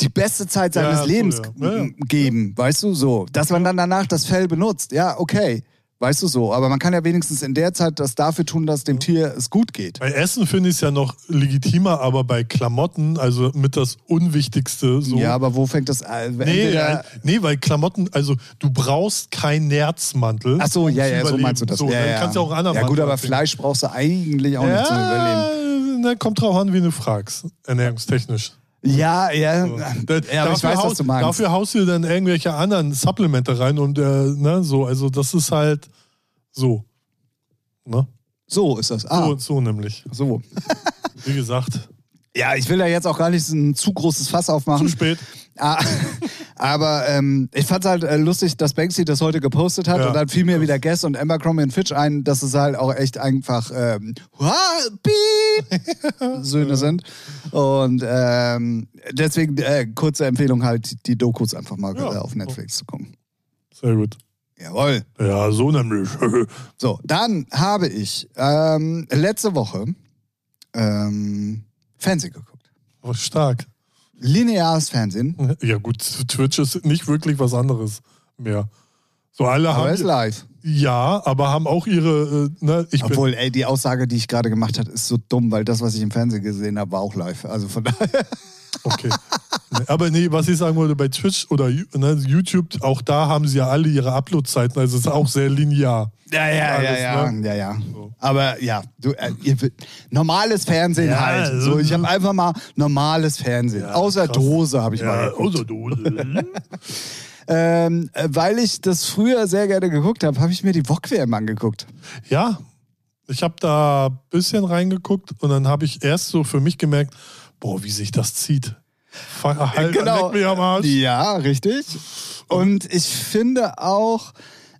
die beste Zeit seines ja, Lebens so, ja. geben, weißt du, so. Dass man dann danach das Fell benutzt, ja, okay. Weißt du so, aber man kann ja wenigstens in der Zeit das dafür tun, dass dem Tier es gut geht. Bei Essen finde ich es ja noch legitimer, aber bei Klamotten, also mit das Unwichtigste. So. Ja, aber wo fängt das an? Nee, ja, nee, weil Klamotten, also du brauchst keinen Nerzmantel. Ach so, ja, ja, so meinst du das. So, ja, ja. kannst du auch anderen Ja gut, aber Fleisch brauchst du eigentlich auch ja, nicht zum Überleben. Na, kommt drauf an, wie du fragst, ernährungstechnisch. Ja, ja. So. ja aber ich weiß, haus, was du meinst. Dafür haust du dann irgendwelche anderen Supplemente rein und äh, ne, so. Also das ist halt so. Ne? So ist das. Ah. So, so nämlich. So. Wie gesagt. (laughs) Ja, ich will da jetzt auch gar nicht ein zu großes Fass aufmachen. Zu spät. Ah, (laughs) aber ähm, ich fand es halt äh, lustig, dass Banksy das heute gepostet hat ja. und dann fiel mir wieder Guess und Abercrombie und Fitch ein, dass es halt auch echt einfach ähm, (laughs) Söhne sind. Und ähm, deswegen äh, kurze Empfehlung halt, die Dokus einfach mal ja. auf Netflix zu gucken. Sehr gut. Jawohl. Ja, so nämlich. (laughs) so, dann habe ich ähm, letzte Woche ähm, Fernsehen geguckt. Oh, stark. Lineares Fernsehen. Ja, gut, Twitch ist nicht wirklich was anderes mehr. So alle aber haben. ist live. Ja, aber haben auch ihre. Äh, ne, ich Obwohl, ey, die Aussage, die ich gerade gemacht habe, ist so dumm, weil das, was ich im Fernsehen gesehen habe, war auch live. Also von (laughs) daher. Okay. Aber nee, was ich sagen wollte, bei Twitch oder ne, YouTube, auch da haben sie ja alle ihre Upload-Zeiten, also es ist auch sehr linear. Ja, ja, alles, ja, ja, ne? ja, ja. So. Aber ja, du, äh, ihr, normales Fernsehen ja, halt. So, ich habe einfach mal normales Fernsehen. Ja, außer krass. Dose habe ich ja, mal. Geguckt. Außer Dose. (laughs) ähm, äh, weil ich das früher sehr gerne geguckt habe, habe ich mir die VOG-WM angeguckt. Ja, ich habe da ein bisschen reingeguckt und dann habe ich erst so für mich gemerkt, boah, wie sich das zieht. Halt, genau. Leck am Arsch. Ja, richtig. Und ich finde auch,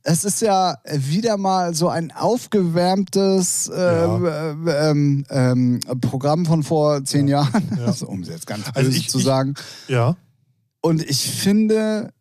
es ist ja wieder mal so ein aufgewärmtes äh, ja. äh, ähm, ähm, Programm von vor zehn ja. Jahren, ja. (laughs) Also, um es jetzt ganz also böse also ich, zu sagen. Ich, ja. Und ich finde,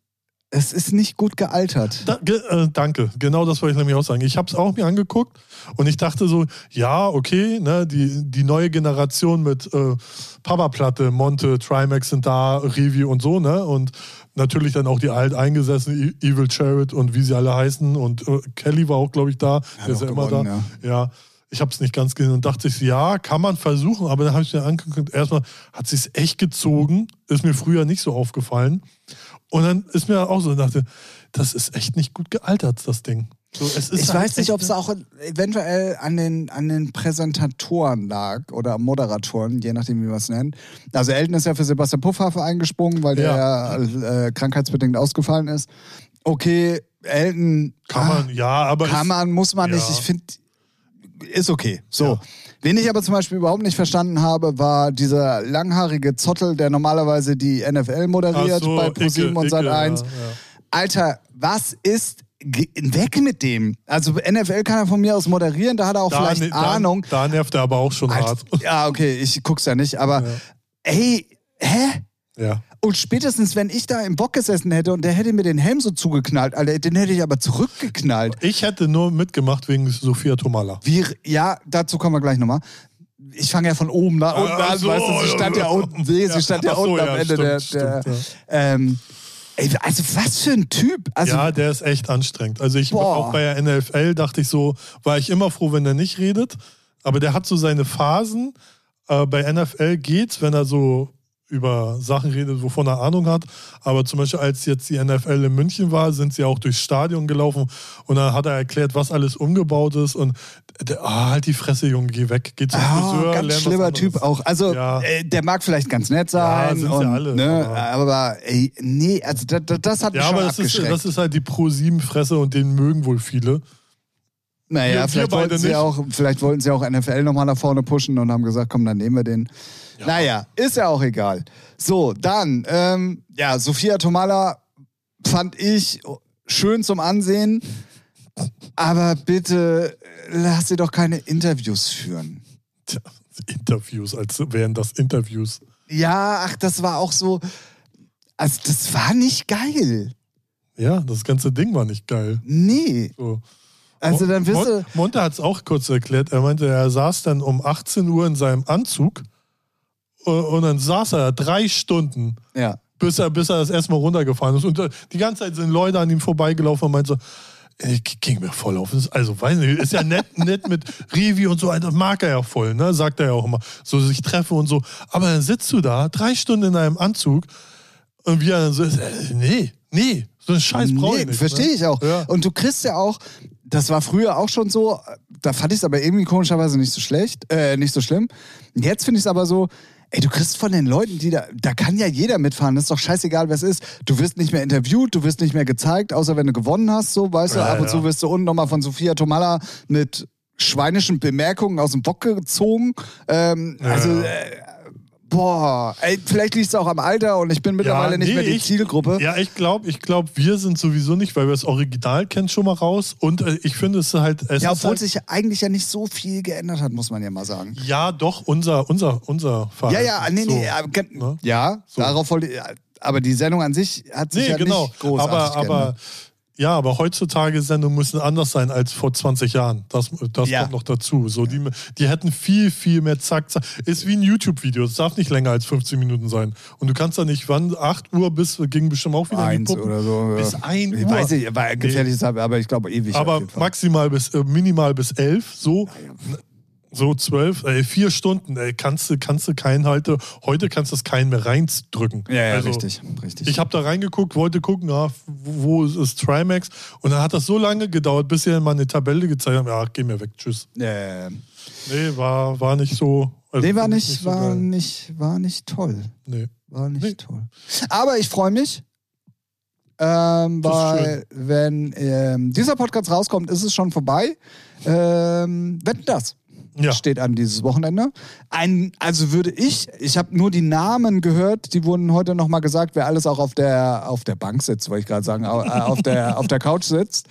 es ist nicht gut gealtert. Da, ge, äh, danke, genau das wollte ich nämlich auch sagen. Ich habe es auch mir angeguckt und ich dachte so, ja, okay, ne, die, die neue Generation mit äh, Papa-Platte, Monte, Trimax sind da, Revi und so, ne? Und natürlich dann auch die alteingesessenen e-, Evil Charit und wie sie alle heißen. Und äh, Kelly war auch, glaube ich, da. Ja, Der ist ja immer da. Ja. ja. Ich habe es nicht ganz gesehen und dachte ich, ja, kann man versuchen, aber dann habe ich mir angeguckt, erstmal hat sich echt gezogen, ist mir früher nicht so aufgefallen. Und dann ist mir auch so, dachte, das ist echt nicht gut gealtert, das Ding. So, ich halt weiß nicht, ob es auch eventuell an den, an den Präsentatoren lag oder Moderatoren, je nachdem, wie man es nennt. Also Elton ist ja für Sebastian Puffhafe eingesprungen, weil der ja. äh, krankheitsbedingt ausgefallen ist. Okay, Elton. Kann man, ah, ja, aber. Kann man, muss man ja. nicht. Ich finde, ist okay. So. Ja. Wen ich aber zum Beispiel überhaupt nicht verstanden habe, war dieser langhaarige Zottel, der normalerweise die NFL moderiert so, bei ProSieben und Sat1. Ja, ja. Alter, was ist weg mit dem. Also NFL kann er von mir aus moderieren, da hat er auch da, vielleicht da, Ahnung. Da nervt er aber auch schon Alter, hart. Ja, okay, ich guck's ja nicht, aber ey, hä? Ja. Und spätestens, wenn ich da im Bock gesessen hätte und der hätte mir den Helm so zugeknallt, Alter, den hätte ich aber zurückgeknallt. Ich hätte nur mitgemacht wegen Sophia Tomala. Wie, ja, dazu kommen wir gleich nochmal. Ich fange ja von oben nach unten ah, an, so, weißt du, sie stand ja unten, nee, sie stand ja, ja unten so, am Ende stimmt, der. der stimmt, ähm, ey, also was für ein Typ. Also, ja, der ist echt anstrengend. Also ich boah. auch bei der NFL dachte ich so, war ich immer froh, wenn er nicht redet. Aber der hat so seine Phasen. Äh, bei NFL geht's, wenn er so über Sachen redet, wovon er Ahnung hat. Aber zum Beispiel, als jetzt die NFL in München war, sind sie auch durchs Stadion gelaufen und dann hat er erklärt, was alles umgebaut ist. Und der, ah, halt die Fresse, Junge, geh weg, geh zum oh, Friseur. Ganz schlimmer Typ auch. Also, ja. äh, der mag vielleicht ganz nett sein. Ja, und, ja alle. Ne, aber, aber ey, nee, also das, das hat mich ja, schon aber das ist, das ist halt die Pro-7-Fresse und den mögen wohl viele. Naja, Wir- wir vielleicht, beide wollten sie nicht. auch, vielleicht wollten sie auch NFL nochmal nach vorne pushen und haben gesagt, komm, dann nehmen wir den. Naja, ist ja auch egal. So, dann, ähm, ja, Sophia Tomala fand ich schön zum Ansehen, aber bitte äh, lass sie doch keine Interviews führen. Tja, Interviews, als wären das Interviews. Ja, ach, das war auch so, also das war nicht geil. Ja, das ganze Ding war nicht geil. Nee, So. Also dann wirst du, Monte hat es auch kurz erklärt. Er meinte, er saß dann um 18 Uhr in seinem Anzug äh, und dann saß er drei Stunden, ja. bis er, bis er das erstmal runtergefahren ist. Und äh, die ganze Zeit sind Leute an ihm vorbeigelaufen und meinte so, ey, ging mir voll auf. Also, weiß nicht, ist ja nett, (laughs) nett mit Revi und so, das mag er ja voll, ne? Sagt er ja auch immer. So sich treffen und so. Aber dann sitzt du da, drei Stunden in einem Anzug und wie er dann so äh, nee, nee, so einen Scheiß brauche ich Nee, nicht. verstehe ne? ich auch. Ja. Und du kriegst ja auch, das war früher auch schon so, da fand ich es aber irgendwie komischerweise nicht so schlecht, äh, nicht so schlimm. Jetzt finde ich es aber so, ey, du kriegst von den Leuten, die da, da kann ja jeder mitfahren, das ist doch scheißegal, wer es ist. Du wirst nicht mehr interviewt, du wirst nicht mehr gezeigt, außer wenn du gewonnen hast, so, weißt du, Ja, ab und ja. zu wirst du unten nochmal von Sophia Tomalla mit schweinischen Bemerkungen aus dem Bock gezogen. Ähm, Ja, also, äh, boah, ey, vielleicht liegt es auch am Alter und ich bin mittlerweile nicht nee, mehr die ich- Zielgruppe. Ja, ich glaube, ich glaub, wir sind sowieso nicht, weil wir das Original kennen schon mal raus. Und äh, ich finde es halt. Es Ja, obwohl halt, sich eigentlich ja nicht so viel geändert hat, muss man ja mal sagen. Ja, doch, unser, unser, unser Verein. Ja, ja, nee, So, nee, ja, ge- ne? ja So. darauf wollte ich, aber die Sendung an sich hat sich Nee, ja genau. nicht großartig Aber, aber, geändert. Ja, aber heutzutage Sendungen müssen anders sein als vor 20 Jahren. Das, das Ja. kommt noch dazu. So, die, die hätten viel, viel mehr zack, zack. Ist wie ein YouTube-Video. Es darf nicht länger als 15 Minuten sein. Und du kannst da nicht, wann, 8 Uhr bis, ging bestimmt auch wieder Eins oder so. Bis ja. 1 Ich Uhr. weiß nicht, war gefährliches Halb- aber ich glaube ewig. aber maximal bis, äh, minimal bis 11, so. So zwölf, ey, vier Stunden, ey, kannst du, kannst du keinen halte. Heute kannst du das keinen mehr reindrücken. Ja, ja, Also, richtig, richtig. Ich habe da reingeguckt, wollte gucken, ja, wo wo ist Trimax. Und dann hat das so lange gedauert, bis sie dann mal eine Tabelle gezeigt haben. Ja, geh mir weg, tschüss. ja, ja. Nee, war, war nicht so. also nee, war mich nicht, so war geil. nicht, war nicht toll. Nee. War nicht Nee. toll. Aber ich freue mich. Ähm, weil, wenn ähm, dieser Podcast rauskommt, ist es schon vorbei. Ähm, wetten das? Ja. steht an dieses Wochenende. Ein, also würde ich, ich habe nur die Namen gehört, die wurden heute nochmal gesagt, wer alles auch auf der, auf der Bank sitzt, wollte ich gerade sagen, äh, auf der, (laughs) auf der Couch sitzt.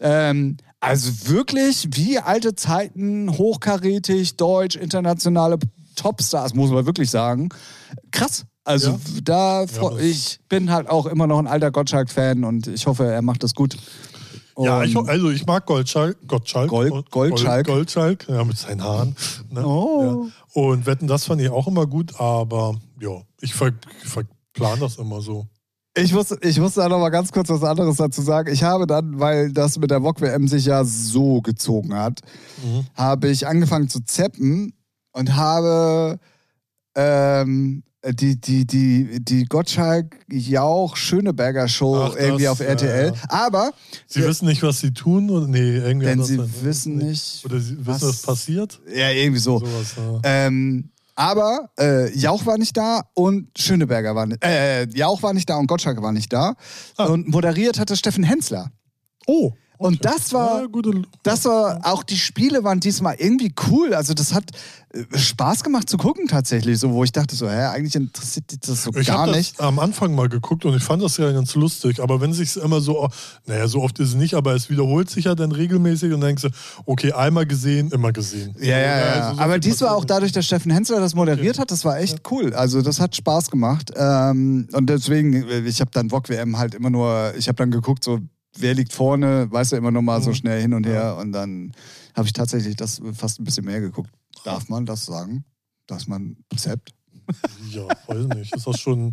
Ähm, also wirklich wie alte Zeiten, hochkarätig, deutsch, internationale Topstars, muss man wirklich sagen. Krass. Also Ja. da, das- ich bin halt auch immer noch ein alter Gottschalk-Fan und ich hoffe, er macht das gut. Ja, ich, also ich mag Goldschalk. Gottschalk. Gold- Goldschalk. Gold, Goldschalk, ja, mit seinen Haaren. Ne? Oh. Ja. Und wetten, das fand ich auch immer gut, aber ja, ich ver, verplan das immer so. Ich muss, ich muss da noch mal ganz kurz was anderes dazu sagen. Ich habe dann, weil das mit der VOG-WM sich ja so gezogen hat, Mhm. habe ich angefangen zu zappen und habe ähm, die, die, die, die Gottschalk-Jauch-Schöneberger Show Ach, das, irgendwie auf ja, RTL. ja. Aber, Sie Ja. wissen nicht, was sie tun? Oder? Nee, irgendwie denn sie wissen nicht, Oder sie was- wissen, was passiert? ja, irgendwie so. Sowas, ja. Ähm, aber äh, Jauch war nicht da und Schöneberger war nicht, äh, Jauch war nicht da und Gottschalk war nicht da. Ah. Und moderiert hatte Steffen Hensler. Oh. Und das war, Ja, das war, auch die Spiele waren diesmal irgendwie cool. Also das hat äh, Spaß gemacht zu gucken tatsächlich, so wo ich dachte so, hä, eigentlich interessiert dich das so ich gar habe das nicht. am Anfang mal geguckt und ich fand das ja ganz lustig. Aber wenn sich immer so, naja, so oft ist es nicht, aber es wiederholt sich ja dann regelmäßig und dann denkst du, okay, einmal gesehen, immer gesehen. Ja, ja, ja. also so Aber viel diesmal auch dadurch, dass Steffen Hensler das moderiert hat, das war echt cool. Also das hat Spaß gemacht. Ähm, und deswegen, äh, ich habe dann VOG WM halt immer nur, ich habe dann geguckt, so wer liegt vorne, weißt du, immer nur mal so Mhm. schnell hin und her. Und dann habe ich tatsächlich das fast ein bisschen mehr geguckt. Darf man das sagen? Dass man zappt? nicht. Ja, weiß nicht. Ist das schon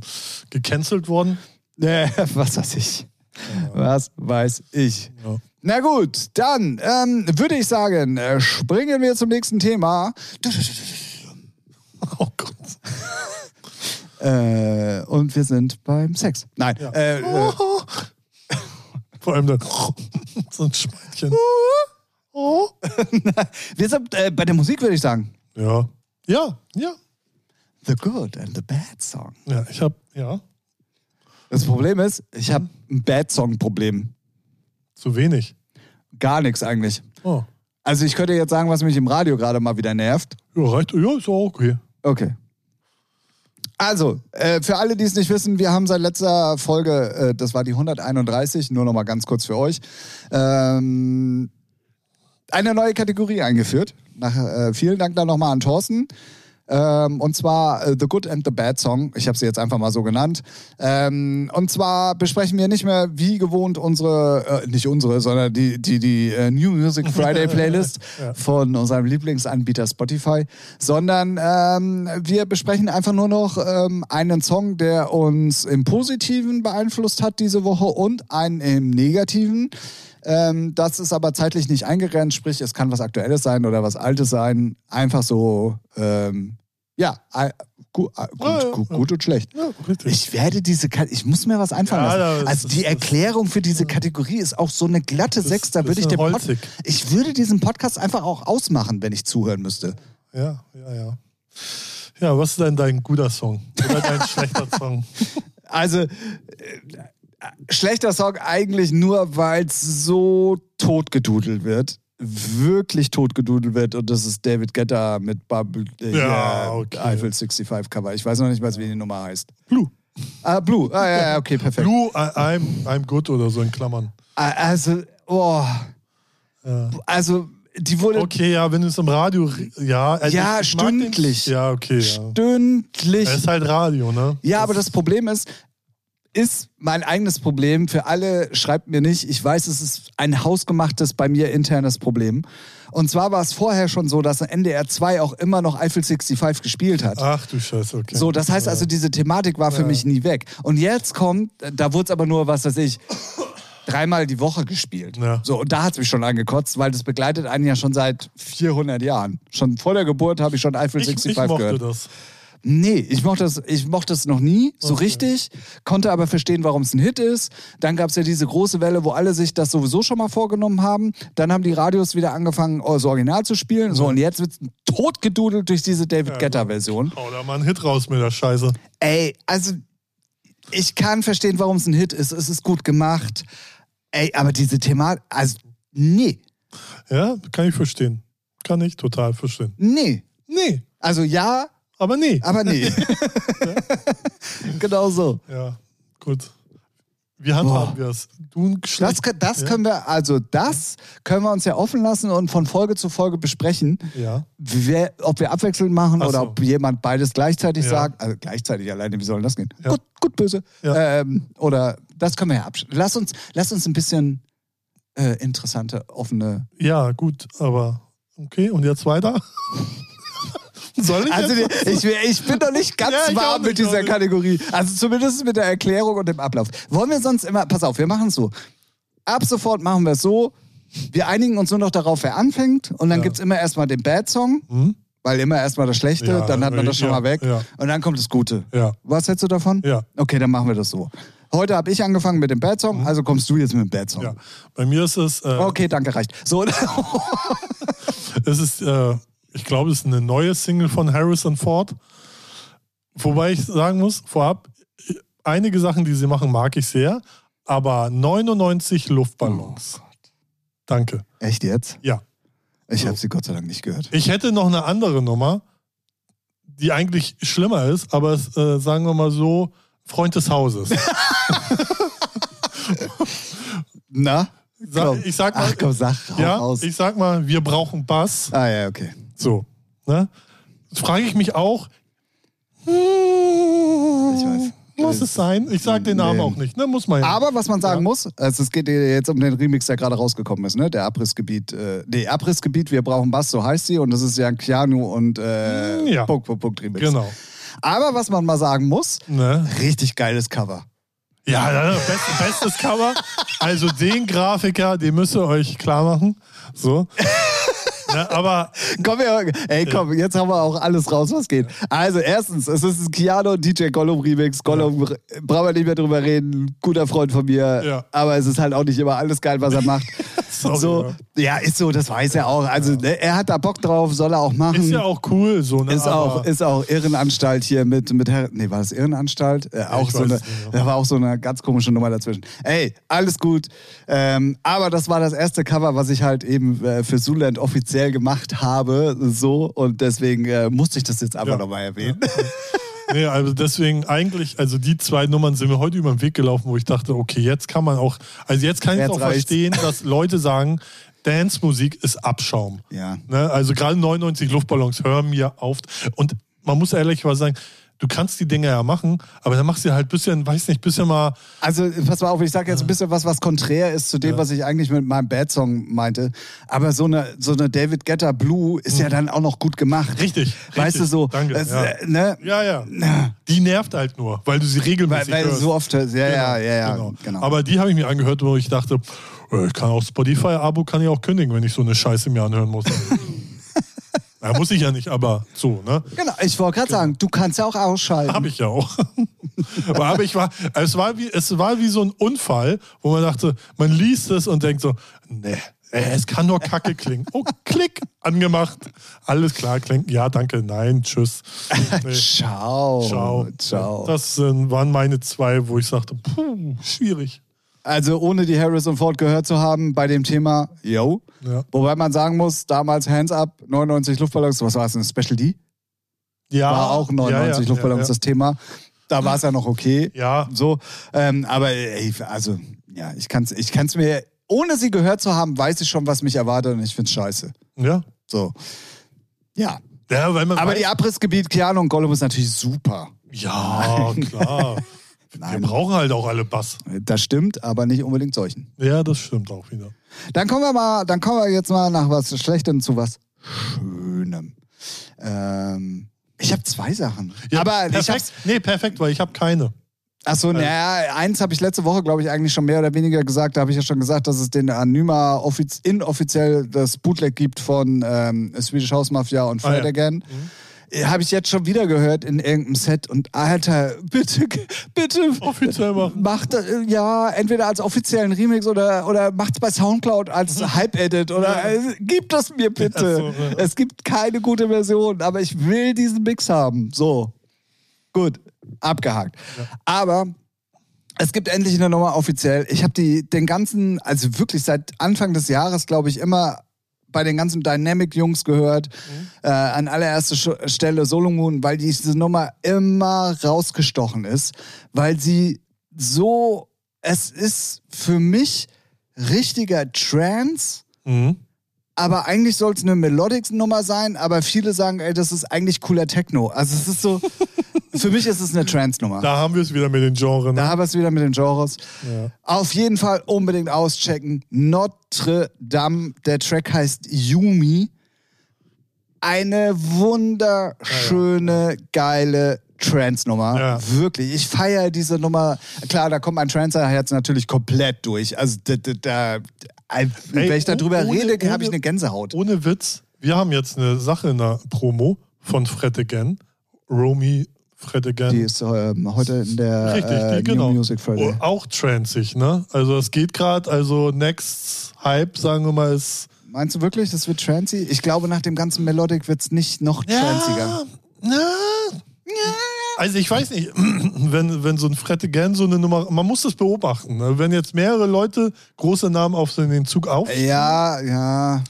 gecancelt worden? Ja, (laughs) was weiß ich. Was weiß ich. Ja. Na gut, dann ähm, würde ich sagen, äh, springen wir zum nächsten Thema. (laughs) Oh Gott. (laughs) Äh, und wir sind beim Sex. Nein. Ja. Äh, äh, Vor allem dann (laughs) so ein Schweinchen. wir sind äh, bei der Musik, würde ich sagen. Ja. Ja, ja. The Good and the Bad Song. Ja, ich habe, ja, Das Problem ist, ich habe ein Bad Song-Problem. zu wenig. Gar nichts eigentlich. Oh. Also ich könnte jetzt sagen, was mich im Radio gerade mal wieder nervt. Ja, reicht. Ja, ist auch okay. Okay. Also, äh, für alle, die es nicht wissen, wir haben seit letzter Folge, äh, das war die 131, nur noch mal ganz kurz für euch, ähm, eine neue Kategorie eingeführt. Nach, äh, vielen Dank dann nochmal an Thorsten. Ähm, und zwar äh, The Good and the Bad Song. Ich habe sie jetzt einfach mal so genannt. Ähm, und zwar besprechen wir nicht mehr wie gewohnt unsere, äh, nicht unsere, sondern die, die, die äh, New Music Friday Playlist (laughs) Ja. von unserem Lieblingsanbieter Spotify, sondern ähm, wir besprechen einfach nur noch ähm, einen Song, der uns im Positiven beeinflusst hat diese Woche und einen im Negativen. Ähm, das ist aber zeitlich nicht eingegrenzt, sprich, es kann was Aktuelles sein oder was Altes sein. Einfach so, ähm, ja, äh, gu äh, gut, Ja, ja, gut, ja. gut und schlecht. Ja. Ich werde diese, Ka ich muss mir was einfallen lassen. Also die Erklärung für diese Kategorie ist auch so eine glatte Sechs. Da würde ich den Pod ich würde diesen Podcast einfach auch ausmachen, wenn ich zuhören müsste. Ja, ja, ja. Ja, was ist denn dein guter Song? Oder dein (laughs) schlechter Song? Also äh, schlechter Song eigentlich nur, weil es so totgedudelt wird. Wirklich totgedudelt wird und das ist David Guetta mit Bubble, äh, Ja, okay. Eiffel 65 Cover. Ich weiß noch nicht mal, wie die Nummer heißt. Blue. Ah, Blue. Ah, ja, ja, okay, perfekt. Blue, I, I'm, I'm good oder so in Klammern. Ah, Also, oh, Ja. also die wurde Okay, ja, wenn du es im Radio, ja. also Ja, ich mag den- stündlich. Ja, okay, ja. stündlich. Es ist halt Radio, ne? Ja, aber das Problem ist, ist mein eigenes Problem. Für alle schreibt mir nicht. Ich weiß, es ist ein hausgemachtes, bei mir internes Problem. Und zwar war es vorher schon so, dass NDR 2 auch immer noch Eiffel 65 gespielt hat. Ach du Scheiße, okay. So, das heißt also, diese Thematik war für Ja. mich nie weg. Und jetzt kommt, da wurde es aber nur, was weiß ich, dreimal die Woche gespielt. Ja. So, und da hat es mich schon angekotzt, weil das begleitet einen ja schon seit 400 Jahren. Schon vor der Geburt habe ich schon Eiffel ich, 65 ich mochte gehört. das. Nee, ich mochte das, ich mochte das noch nie so Okay. richtig, konnte aber verstehen, warum es ein Hit ist. Dann gab es ja diese große Welle, wo alle sich das sowieso schon mal vorgenommen haben. Dann haben die Radios wieder angefangen, oh, das Original zu spielen. So, und jetzt wird totgedudelt durch diese David Ja, Guetta-Version. Hau da mal einen Hit raus mit der Scheiße. Ey, also ich kann verstehen, warum es ein Hit ist. Es ist gut gemacht. Ey, aber diese Thema, also nee, Ja, kann ich verstehen. Kann ich total verstehen. nee. Nee, Also ja, aber nee. aber nee. (laughs) (laughs) genau so. Ja, gut. Wie handhaben wir es? Du Das, Geschlecht? kö- das Ja. können wir, also das können wir uns ja offen lassen und von Folge zu Folge besprechen, Ja. wer, ob wir abwechselnd machen Ach oder so. ob jemand beides gleichzeitig Ja. sagt. Also gleichzeitig alleine, wie soll das gehen? Gut, gut, böse. Ähm, oder das können wir ja abschließen. Lass uns, lass uns ein bisschen äh, interessante, offene. Ja, gut, aber okay, und jetzt weiter? (laughs) Soll ich Also ich, ich bin noch nicht (laughs) ganz Ja, warm nicht, mit dieser. Kategorie. Also zumindest mit der Erklärung und dem Ablauf. Wollen wir sonst immer, pass auf, wir machen es so. Ab sofort machen wir es so. Wir einigen uns nur noch darauf, wer anfängt. Und dann Ja. gibt es immer erstmal den Bad-Song, Hm? weil immer erstmal das Schlechte, Ja, dann hat man das schon ja, mal weg. ja. Und dann kommt das Gute. Was hältst du davon? ja, Okay, dann machen wir das so. Heute habe ich angefangen mit dem Bad-Song, also kommst du jetzt mit dem Bad-Song. Mhm. ja. Bei mir ist es, äh, Okay, danke, reicht. So, (laughs) es ist, äh, ich glaube, es ist eine neue Single von Harrison Ford. Wobei ich sagen muss, vorab, einige Sachen, die sie machen, mag ich sehr, aber 99 Luftballons. Danke. echt jetzt? Ja. Ich So. habe sie Gott sei Dank nicht gehört. Ich hätte noch eine andere Nummer, die eigentlich schlimmer ist, aber es, äh, sagen wir mal so, Freund des Hauses. (laughs) Na? Sa- Komm. ich sag mal, Ach komm, sag, ja, raus. ich sag mal, wir brauchen Bass. ah ja, okay. So. Ne? Frage ich mich auch, Ich weiß. muss es sein? Ich sag den Namen Nee. auch nicht, ne? Muss man ja. Aber was man sagen Ja. muss, also es geht jetzt um den Remix, der gerade rausgekommen ist, ne? Der Abrissgebiet, äh, nee, Abrissgebiet, wir brauchen Bass, so heißt sie. Und das ist ja ein Keanu und äh, Ja. Punkt, Punkt, Punkt Remix. genau. Aber was man mal sagen muss, Ne? richtig geiles Cover. Ja, ja, best, bestes Cover. Also den Grafiker, den müsst ihr euch klar machen. So. Ne, aber Komm, wir, ey, komm, jetzt haben wir auch alles raus, was geht. Also, erstens, es ist ein Keanu und DJ Gollum Remix. Gollum, brauchen wir nicht mehr drüber reden. Guter Freund von mir. Ja. Aber es ist halt auch nicht immer alles geil, was er macht. (laughs) Sorry, so, ja, ist so, das weiß er auch. Also ne, er hat da Bock drauf, soll er auch machen. Ist ja auch cool, so, ne? Ist auch, ist auch Irrenanstalt hier mit, mit Herr, nee, war das Irrenanstalt? Äh, auch so eine, nicht mehr. da war auch so eine ganz komische Nummer dazwischen. Ey, alles gut. Ähm, aber das war das erste Cover, was ich halt eben äh, für Zuland offiziell gemacht habe, so. Und deswegen äh, musste ich das jetzt einfach Ja. nochmal erwähnen. (laughs) Nee, also deswegen eigentlich, also die zwei Nummern sind mir heute über den Weg gelaufen, wo ich dachte, okay, jetzt kann man auch, also jetzt kann ich auch reicht's. verstehen, dass Leute sagen, Dance-Musik ist Abschaum. Ja. Ne? Also gerade 99 Luftballons hören mir auf. Und man muss ehrlich mal sagen, du kannst die Dinge ja machen, aber dann machst du halt ein bisschen, weiß nicht, bisschen mal, Also, pass mal auf, ich sage jetzt ein bisschen was, was konträr ist zu dem, Ja. was ich eigentlich mit meinem Bad-Song meinte. Aber so eine, so eine David Guetta Blue ist ja dann auch noch gut gemacht. Mhm. Richtig, Weißt richtig. du so? Danke, es, ja. äh, ne? ja, ja. Die nervt halt nur, weil du sie Weil, regelmäßig weil hörst. so oft, ja, ja, ja, ja, genau. genau. Aber die habe ich mir angehört, wo ich dachte, äh, ich kann auch Spotify-Abo kann ich auch kündigen, wenn ich so eine Scheiße mir anhören muss. (laughs) ja, muss ich ja nicht, aber so, ne? Genau, ich wollte gerade sagen, du kannst ja auch ausschalten. Habe ich ja auch. (laughs) aber, ich war, es war wie, es war wie so ein Unfall, wo man dachte, man liest es und denkt so, äh, es kann nur Kacke klingen. Oh, Klick, angemacht. Alles klar, klingt. Ja, danke, nein, tschüss. (laughs) Nee. Ciao. Ciao. Ciao. Das waren meine zwei, wo ich sagte, puh, schwierig. Also ohne die Harrison Ford gehört zu haben bei dem Thema, yo. Ja. Wobei man sagen muss, damals Hands Up, 99 Luftballons, was war es, ein Special D? Ja, War auch 99 ja, Luftballons das Thema. Da war es ja noch okay. Ja, So, ähm, aber ey, also, ja, ich kann es ich kann's mir, ohne sie gehört zu haben, weiß ich schon, was mich erwartet und ich find's scheiße. ja. So. Ja. Aber weiß, die Abrissgebiet Keanu und Gollum ist natürlich super. Ja, klar. (laughs) Wir Nein. brauchen halt auch alle Bass. Das stimmt, aber nicht unbedingt solchen. Ja, das stimmt auch wieder. Dann kommen wir mal, dann kommen wir jetzt mal nach was Schlechtem zu was Schönem. Ähm, ich habe zwei Sachen. Ja, aber perfekt. nee, perfekt, weil ich habe keine. Achso, naja, eins habe ich letzte Woche, glaube ich, eigentlich schon mehr oder weniger gesagt. Da habe ich ja schon gesagt, dass es den Anima offiz inoffiziell das Bootleg gibt von ähm, Swedish House Mafia und Ah, Fred ja. Again. Habe ich jetzt schon wieder gehört in irgendeinem Set und Alter, bitte, bitte Offiziell machen. macht äh, ja entweder als offiziellen Remix oder oder macht's bei Soundcloud als (laughs) Hype-Edit oder äh, gibt es mir bitte. Ja, so, ja. Es gibt keine gute Version, aber ich will diesen Mix haben. So. Gut, abgehakt. Aber es gibt endlich eine Nummer offiziell. Ich habe die den ganzen, also wirklich seit Anfang des Jahres, glaube ich, immer bei den ganzen Dynamic-Jungs gehört. Äh, an allererster Stelle Solomon, weil diese Nummer immer rausgestochen ist, weil sie so, es ist für mich richtiger Trance, Mhm. Aber eigentlich soll es eine Melodic-Nummer sein, aber viele sagen, ey, das ist eigentlich cooler Techno. Also es ist so, (laughs) für mich ist es eine Trance-Nummer. Da haben wir es wieder mit den Genres. Da Ne? haben wir es wieder mit den Genres. Ja. Auf jeden Fall unbedingt auschecken. Notre Dame, der Track heißt Yumi. Eine wunderschöne, geile Trance-Nummer. Ja. Wirklich. Ich feiere diese Nummer. Klar, da kommt mein Trancer-Herz natürlich komplett durch. Also, da, da, da, wenn ich darüber ohne- rede, habe ich eine Gänsehaut. Ohne Witz, wir haben jetzt eine Sache in der Promo von Fred Again. Romy Fred Again. Die ist ähm, heute in der Richtig, äh, die, genau. New Music Friday. Oh, auch transig, ne? Also es geht gerade, also Next Hype, sagen wir mal, ist Meinst du wirklich, das wird trancy? Ich glaube, nach dem ganzen Melodic wird es nicht noch tranziger. na, also ich weiß nicht, (clears throat) wenn, wenn so ein Fred Again so eine Nummer, man muss das beobachten. Ne? Wenn jetzt mehrere Leute große Namen auf den Zug auf, Ja, ja.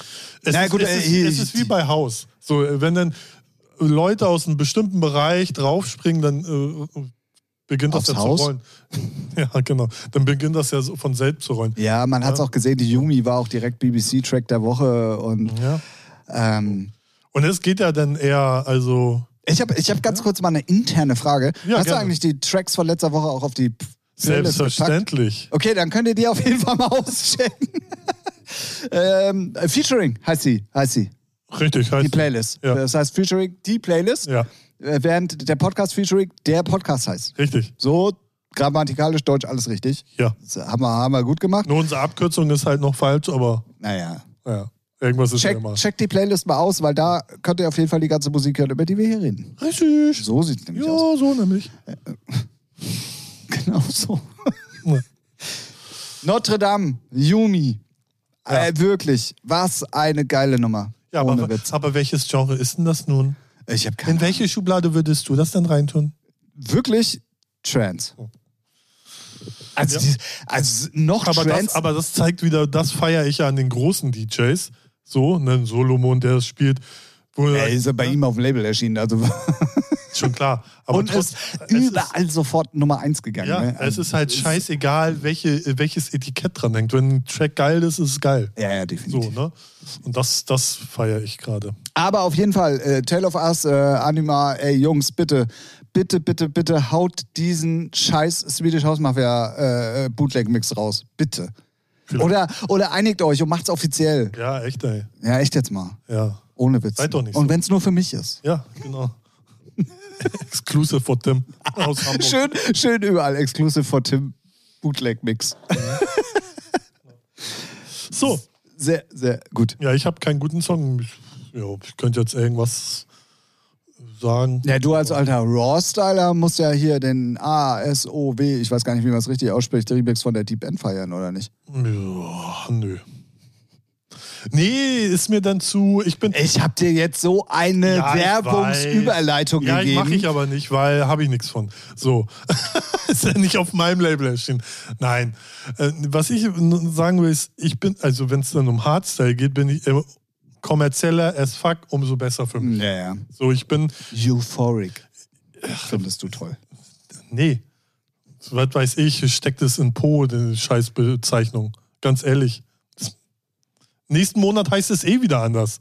es, Na ist, gut, es, äh, ist, hier- es ist wie bei Haus. So, wenn dann Leute aus einem bestimmten Bereich draufspringen, dann äh, beginnt das ja Haus? zu rollen. (laughs) ja, genau. Dann beginnt das ja so von selbst zu rollen. Ja, man hat es Ja. auch gesehen, die Yumi war auch direkt BBC-Track der Woche und Ja. ähm, Und es geht ja dann eher, also ich habe ich hab ganz kurz mal eine interne Frage. Ja, Hast du gerne. eigentlich die Tracks von letzter Woche auch auf die Playlist gepackt? selbstverständlich. Okay, dann könnt ihr die auf jeden Fall mal (laughs) auschecken. ähm, Featuring heißt sie, heißt sie, Richtig, heißt die Playlist. Ja. Das heißt Featuring, die Playlist, Ja, äh, während der Podcast Featuring der Podcast heißt. richtig. So grammatikalisch deutsch alles richtig. Ja. Das haben wir, haben wir gut gemacht. Nur unsere Abkürzung ist halt noch falsch, aber Naja. ja, irgendwas ist ja Check, immer. check die Playlist mal aus, weil da könnt ihr auf jeden Fall die ganze Musik hören, über die wir hier reden. Richtig. So sieht es nämlich Ja, aus. so nämlich. (laughs) Genau so. Ja. Notre Dame, Yumi. Äh, wirklich, was eine geile Nummer. Ja, aber, aber welches Genre ist denn das nun? Ich habe keine In welche Schublade würdest du das denn reintun? Wirklich Trance. Oh. Also, Ja. die, also noch Aber das, Trance. aber das zeigt wieder, das feiere ich ja an den großen DJs. So, ne, Solomon, der es spielt. Wo, er ist ja bei ihm auf dem Label erschienen. Also (laughs) Schon klar. Aber und trotz, ist es ist- überall sofort Nummer eins gegangen. Ja, ne? es ist halt scheißegal, welche, welches Etikett dran hängt. Wenn ein Track geil ist, ist es geil. Ja, ja, So, definitiv. ne? Und das, das feiere ich gerade. Aber auf jeden Fall, äh, Tale of Us, äh, Anima, ey Jungs, bitte, bitte, bitte, bitte haut diesen scheiß Swedish House Mafia äh, Bootleg-Mix raus. Bitte. Vielleicht. Oder, oder einigt euch und macht's offiziell. Ja, echt, ey. Ja, echt jetzt mal. Ja, Ohne Witz. Seid doch nicht und so. wenn's nur für mich ist. ja genau. (laughs) Exclusive for Tim aus Hamburg. Schön, schön überall exclusive for Tim Bootleg-Mix. (laughs) So, Sehr, sehr gut. ja, ich habe keinen guten Song. Ich, ja, ich könnte jetzt irgendwas sagen. Ja, du als alter Raw-Styler musst ja hier den A-S-O-W, ich weiß gar nicht, wie man es richtig ausspricht, Remix von der Deep End feiern, oder nicht? Ja, nö. Nee, ist mir dann zu. Ich bin. Ich habe dir jetzt so eine Ja, Werbungsüberleitung Ja, gegeben. mache ich aber nicht, weil habe ich nichts von. So. (laughs) ist ja nicht auf meinem Label erschienen. Nein. Äh, was ich sagen will, ist, ich bin, also wenn es dann um Hardstyle geht, bin ich kommerzieller as fuck, umso besser für mich. ja, ja. So, ich bin, Euphoric. Findest du toll. nee. Was weiß ich, steckt es in Po, die Scheißbezeichnung. Ganz ehrlich. Nächsten Monat heißt es eh wieder anders.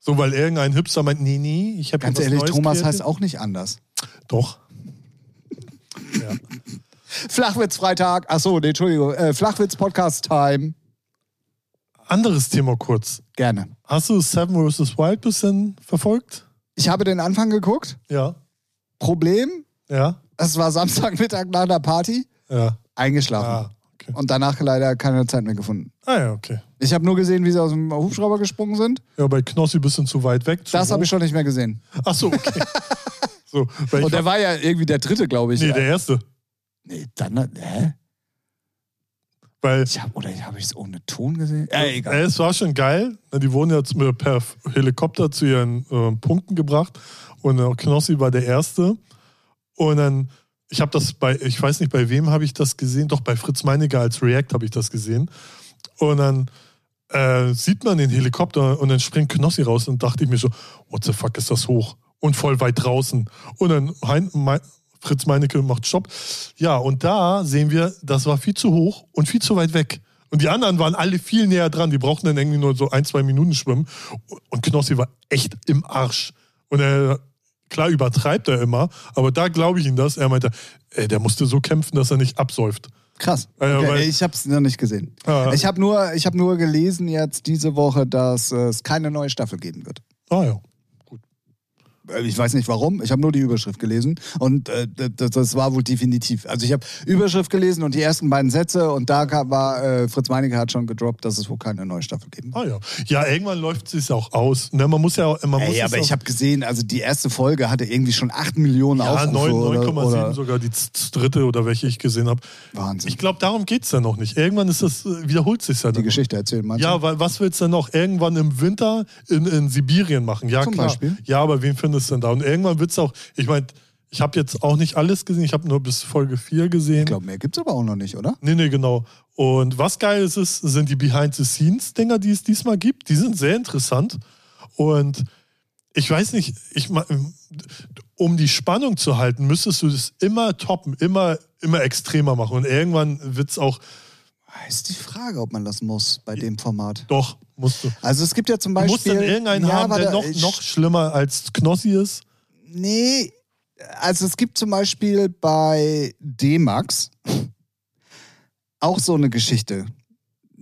So, weil irgendein Hipster meint, nee, nee, ich habe Ganz ehrlich, Thomas heißt auch nicht anders. Doch. Ja. (laughs) Flachwitz-Freitag. Achso, nee, Entschuldigung. Äh, Flachwitz-Podcast-Time. Anderes Thema kurz. Gerne. Hast du Seven vs. Wild bisschen verfolgt? Ich habe den Anfang geguckt. Ja. Problem, Ja. es war Samstagmittag nach der Party. Ja. Eingeschlafen. Ah, okay. Und danach leider keine Zeit mehr gefunden. Ah ja, okay. Ich habe nur gesehen, wie sie aus dem Hubschrauber gesprungen sind. Ja, bei Knossi ein bisschen zu weit weg. Zu Das habe ich schon nicht mehr gesehen. Ach so, okay. (laughs) so, Und der war ja irgendwie der dritte, glaube ich. nee, der erste. nee, dann, hä? Weil Ich hab, oder habe ich es ohne Ton gesehen? Ja, egal. äh, es war schon geil. Die wurden jetzt mit- per Helikopter zu ihren äh, Punkten gebracht. Und äh, Knossi war der Erste. Und dann, ich habe das bei, ich weiß nicht, bei wem habe ich das gesehen? Doch bei Fritz Meinecke als React habe ich das gesehen. Und dann äh, sieht man den Helikopter und dann springt Knossi raus und dachte ich mir so, what the fuck ist das hoch? Und voll weit draußen. Und dann hein, mein, Fritz Meinecke macht Stopp. Ja, und da sehen wir, das war viel zu hoch und viel zu weit weg. Und die anderen waren alle viel näher dran. Die brauchten dann irgendwie nur so ein, zwei Minuten schwimmen. Und Knossi war echt im Arsch. Und er, klar übertreibt er immer, aber da glaube ich ihm das. Er meinte, ey, der musste so kämpfen, dass er nicht absäuft. Krass. Okay, ich habe es noch nicht gesehen. Ah. Ich habe nur, ich hab nur gelesen jetzt diese Woche, dass es keine neue Staffel geben wird. Ah ja. Äh, Ich weiß nicht warum, ich habe nur die Überschrift gelesen und äh, das, das war wohl definitiv. Also ich habe Überschrift gelesen und die ersten beiden Sätze und da war äh, Fritz Meinecke hat schon gedroppt, dass es wohl keine neue Staffel geben wird. Ah ja. Ja, irgendwann läuft es auch aus. Ne, man muss ja auch, man muss Ey, es aber ich habe gesehen, also die erste Folge hatte irgendwie schon 8 Millionen ja, Aufrufe 9 oder, 9,7 oder sogar die dritte oder welche ich gesehen habe. Wahnsinn. Ich glaube, darum geht es ja noch nicht. Irgendwann ist das, äh, wiederholt sich ja die dann. Geschichte erzählen, du? Ja, weil was willst du denn noch irgendwann im Winter in, in Sibirien machen? Ja, Zum klar. Beispiel. Ja, aber wen findest du denn da? Und irgendwann wird es auch, ich meine, ich habe jetzt auch nicht alles gesehen, ich habe nur bis Folge 4 gesehen. Ich glaube, mehr gibt's aber auch noch nicht, oder? Nee, nee, genau. Und was geil ist, ist sind die Behind-the-Scenes-Dinger, die es diesmal gibt. Die sind sehr interessant. Und ich weiß nicht, ich, um die Spannung zu halten, müsstest du das immer toppen, immer, immer extremer machen. Und irgendwann wird es auch, Ist die Frage, ob man das muss bei dem Format. doch, musst du. Also es gibt ja zum Du Beispiel. musst dann irgendeinen ja, haben, der noch, noch schlimmer als Knossi ist. Nee, also es gibt zum Beispiel bei D-Max auch so eine Geschichte.